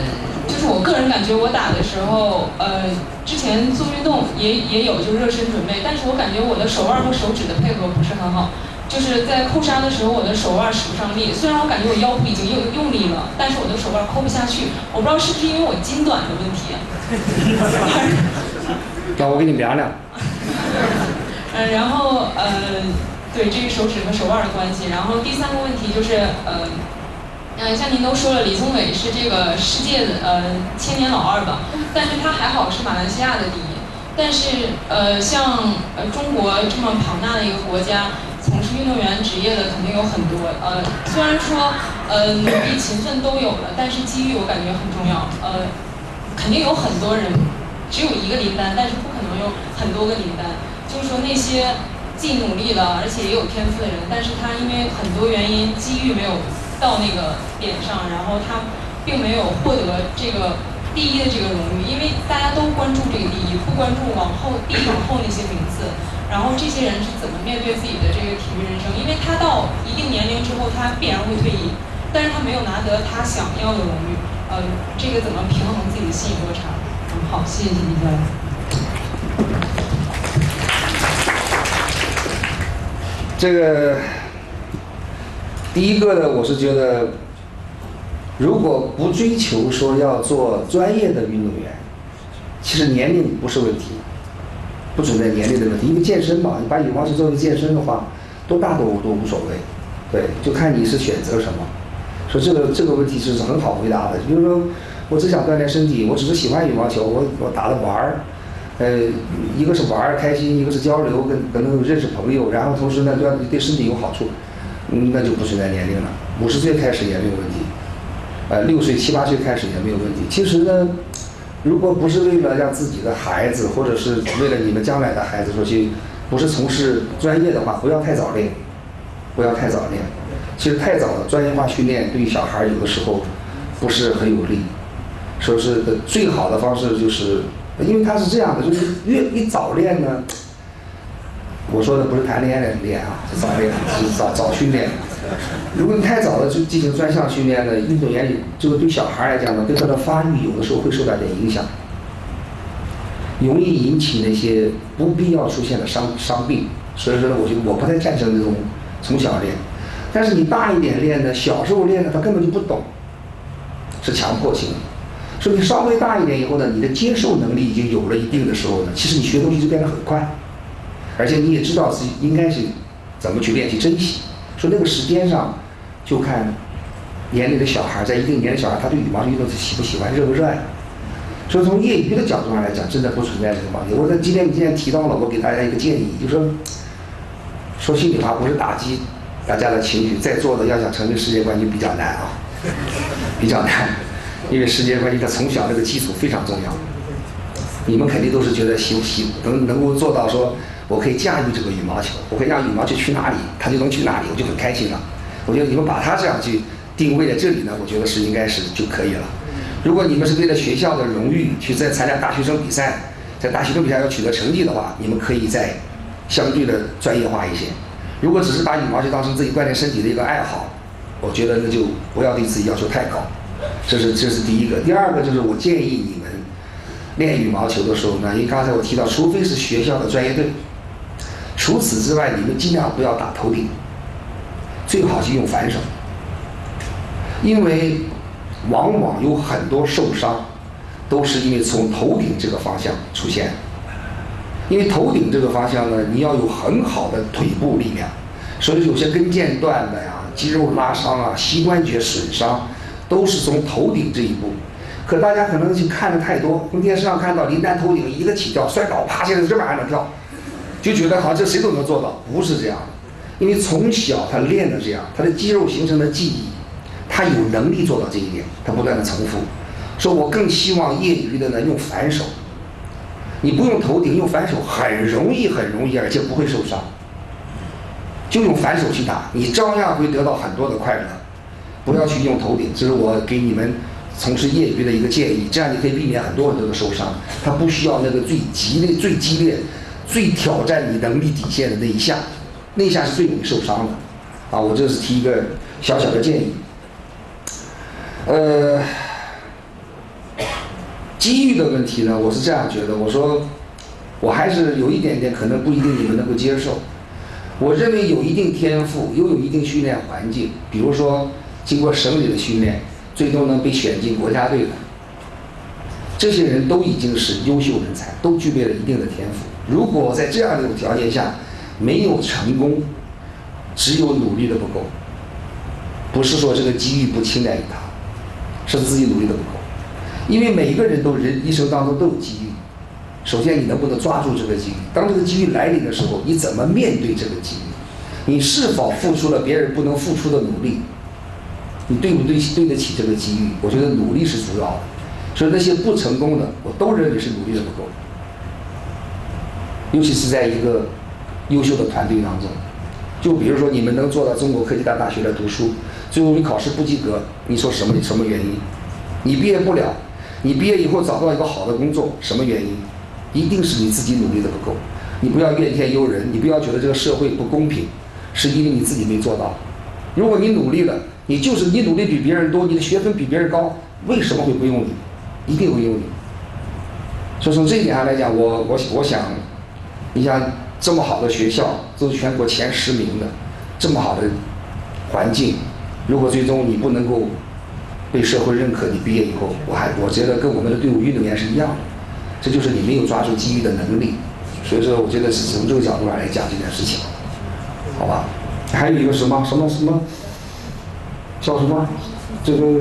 就是我个人感觉我打的时候，呃，之前做运动也也有就热身准备，但是我感觉我的手腕和手指的配合不是很好。就是在扣杀的时候，我的手腕使不上力。虽然我感觉我腰部已经用用力了，但是我的手腕扣不下去。我不知道是不是因为我筋短的问题。那我给你量量。嗯，然后呃，对，这是手指和手腕的关系。然后第三个问题就是呃，呃，像您都说了，李宗伟是这个世界的呃千年老二吧，但是他还好是马来西亚的第一。但是呃，像呃中国这么庞大的一个国家，从事运动员职业的肯定有很多。呃，虽然说呃努力勤奋都有了，但是机遇我感觉很重要。呃，肯定有很多人只有一个林丹，但是不可能有很多个林丹。就是说那些既努力了，而且也有天赋的人，但是他因为很多原因机遇没有到那个点上，然后他并没有获得这个第一的这个荣誉，因为大家都关注这个第一，不关注往后第一往后那些名次。然后这些人是怎么面对自己的这个体育人生？因为他到一定年龄之后，他必然会退役，但是他没有拿得他想要的荣誉。呃，这个怎么平衡自己的心理落差？嗯，好，谢谢李教练。这个第一个呢，我是觉得，如果不追求说要做专业的运动员，其实年龄不是问题，不存在年龄的问题。因为健身嘛，你把羽毛球作为健身的话，多大都都无所谓，对，就看你是选择什么。说这个这个问题是很好回答的。比如说，我只想锻炼身体，我只是喜欢羽毛球，我我打着玩儿，呃，一个是玩儿开心，一个是交流，跟可能认识朋友，然后同时呢，对对身体有好处，那就不存在年龄了。五十岁开始也没有问题，呃，六岁七八岁开始也没有问题。其实呢，如果不是为了让自己的孩子，或者是为了你们将来的孩子说去，不是从事专业的话，不要太早练，不要太早练。其实太早的专业化训练对小孩有的时候不是很有利。说是最好的方式就是，因为他是这样的，就是越你早练呢，我说的不是谈恋爱的练啊，是早练，是早早训练。如果你太早的就进行专项训练呢，运动员这个对小孩来讲呢，对他的发育有的时候会受到点影响，容易引起那些不必要出现的伤伤病。所以说呢，我就我不太赞成这种从小练。但是你大一点练呢，小时候练呢，他根本就不懂，是强迫性的。所以你稍微大一点以后呢，你的接受能力已经有了一定的时候呢，其实你学东西就变得很快，而且你也知道自己应该是怎么去练习珍惜。说那个时间上，就看年龄的小孩，在一定年龄小孩，他对羽毛球运动是喜不喜欢、热不热爱。所以从业余的角度上来讲，真的不存在这个问题。我在今天你既然提到了，我给大家一个建议，就是说，说心里话，不是打击大家的情绪，在座的要想成为世界冠军比较难啊，比较难。因为世界冠军他从小这个基础非常重要，你们肯定都是觉得喜喜能能够做到说，我可以驾驭这个羽毛球，我可以让羽毛球去哪里，它就能去哪里，我就很开心了。我觉得你们把它这样去定位在这里呢，我觉得是应该是就可以了。如果你们是为了学校的荣誉去在参加大学生比赛，在大学生比赛要取得成绩的话，你们可以再相对的专业化一些。如果只是把羽毛球当成自己锻炼身体的一个爱好，我觉得那就不要对自己要求太高。这是这是第一个，第二个就是我建议你们练羽毛球的时候呢，因为刚才我提到，除非是学校的专业队，除此之外，你们尽量不要打头顶，最好是用反手，因为往往有很多受伤都是因为从头顶这个方向出现，因为头顶这个方向呢，你要有很好的腿部力量，所以有些跟腱断的呀、肌肉拉伤啊、膝关节损伤。都是从头顶这一步，可大家可能就看的太多，从电视上看到林丹头顶一个起跳摔倒，啪，现在这么还能跳，就觉得好像这谁都能做到，不是这样的。因为从小他练的这样，他的肌肉形成的记忆，他有能力做到这一点，他不断的重复。说我更希望业余的呢用反手，你不用头顶，用反手很容易，很容易，而且不会受伤。就用反手去打，你照样会得到很多的快乐。不要去用头顶，这是我给你们从事业余的一个建议，这样你可以避免很多很多的受伤。他不需要那个最激烈、最激烈、最挑战你能力底线的那一下，那一下是最容易受伤的。啊，我这是提一个小小的建议。呃，机遇的问题呢，我是这样觉得，我说我还是有一点点可能不一定你们能够接受。我认为有一定天赋，又有一定训练环境，比如说经过省里的训练，最终能被选进国家队的，这些人都已经是优秀人才，都具备了一定的天赋。如果在这样的条件下没有成功，只有努力的不够，不是说这个机遇不青睐于他，是自己努力的不够。因为每一个人都人一生当中都有机遇。首先，你能不能抓住这个机遇？当这个机遇来临的时候，你怎么面对这个机遇？你是否付出了别人不能付出的努力？你对不对对得起这个机遇？我觉得努力是主要的。所以那些不成功的，我都认为是努力的不够。尤其是在一个优秀的团队当中，就比如说你们能做到中国科技大大学来读书，最后你考试不及格，你说什么什么原因？你毕业不了，你毕业以后找不到一个好的工作，什么原因？一定是你自己努力的不够，你不要怨天尤人，你不要觉得这个社会不公平，是因为你自己没做到。如果你努力了，你就是你努力比别人多，你的学分比别人高，为什么会不用你？一定会用你。所以从这一点上来讲，我我我想，你像这么好的学校，都是全国前十名的，这么好的环境，如果最终你不能够被社会认可，你毕业以后，我还我觉得跟我们的队伍运动员是一样的。这就是你没有抓住机遇的能力，所以说我觉得是从这个角度上来讲这件事情，好吧？还有一个什么什么什么叫什么这个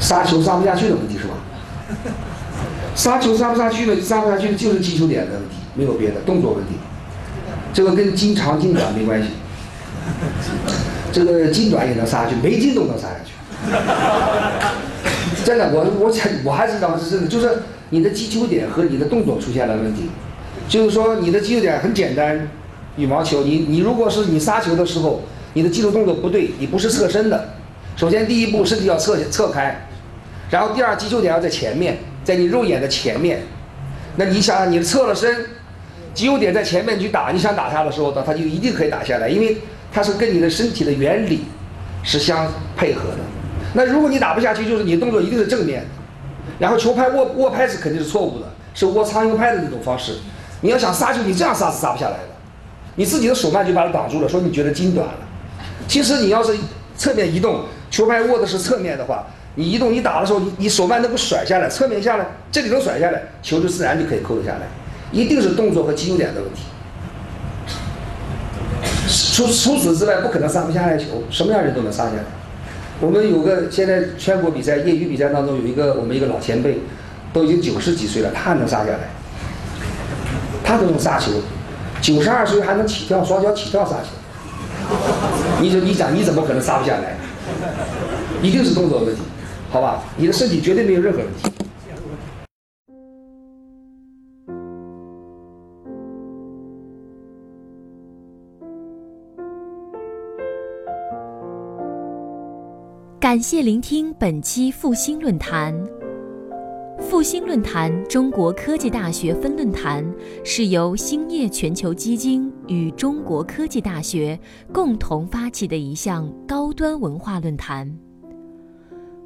杀球杀不下去的问题是吧？杀球杀不下去的杀不下去的就是击球点的问题，没有别的动作问题，这个跟筋长筋短没关系，这个筋短也能杀下去，没筋都能杀下去。真的，我我想我还是讲是真的，就是你的击球点和你的动作出现了问题。就是说你的击球点很简单，羽毛球，你你如果是你杀球的时候，你的击球动作不对，你不是侧身的。首先第一步身体要侧侧开，然后第二击球点要在前面，在你肉眼的前面。那你想想你侧了身，击球点在前面去打，你想打他的时候，它它就一定可以打下来，因为它是跟你的身体的原理是相配合的。那如果你打不下去，就是你动作一定是正面，然后球拍握握拍是肯定是错误的，是握苍蝇拍的那种方式。你要想杀球，你这样杀是杀不下来的，你自己的手慢就把它挡住了，说你觉得筋短了。其实你要是侧面移动，球拍握的是侧面的话，你移动你打的时候，你你手腕能够甩下来，侧面下来，这里能甩下来，球就自然就可以扣得下来。一定是动作和击球点的问题。除除此之外，不可能杀不下来球，什么样人都能杀下来。我们有个现在全国比赛业余比赛当中有一个我们一个老前辈，都已经九十几岁了，他还能杀下来，他都能杀球，九十二岁还能起跳双脚起跳杀球，你说你讲你怎么可能杀不下来？一定是动作问题，好吧？你的身体绝对没有任何问题。感谢聆听本期复兴论坛。复兴论坛中国科技大学分论坛是由兴业全球基金与中国科技大学共同发起的一项高端文化论坛。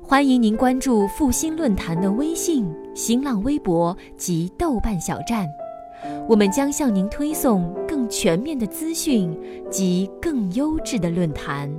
欢迎您关注复兴论坛的微信、新浪微博及豆瓣小站，我们将向您推送更全面的资讯及更优质的论坛。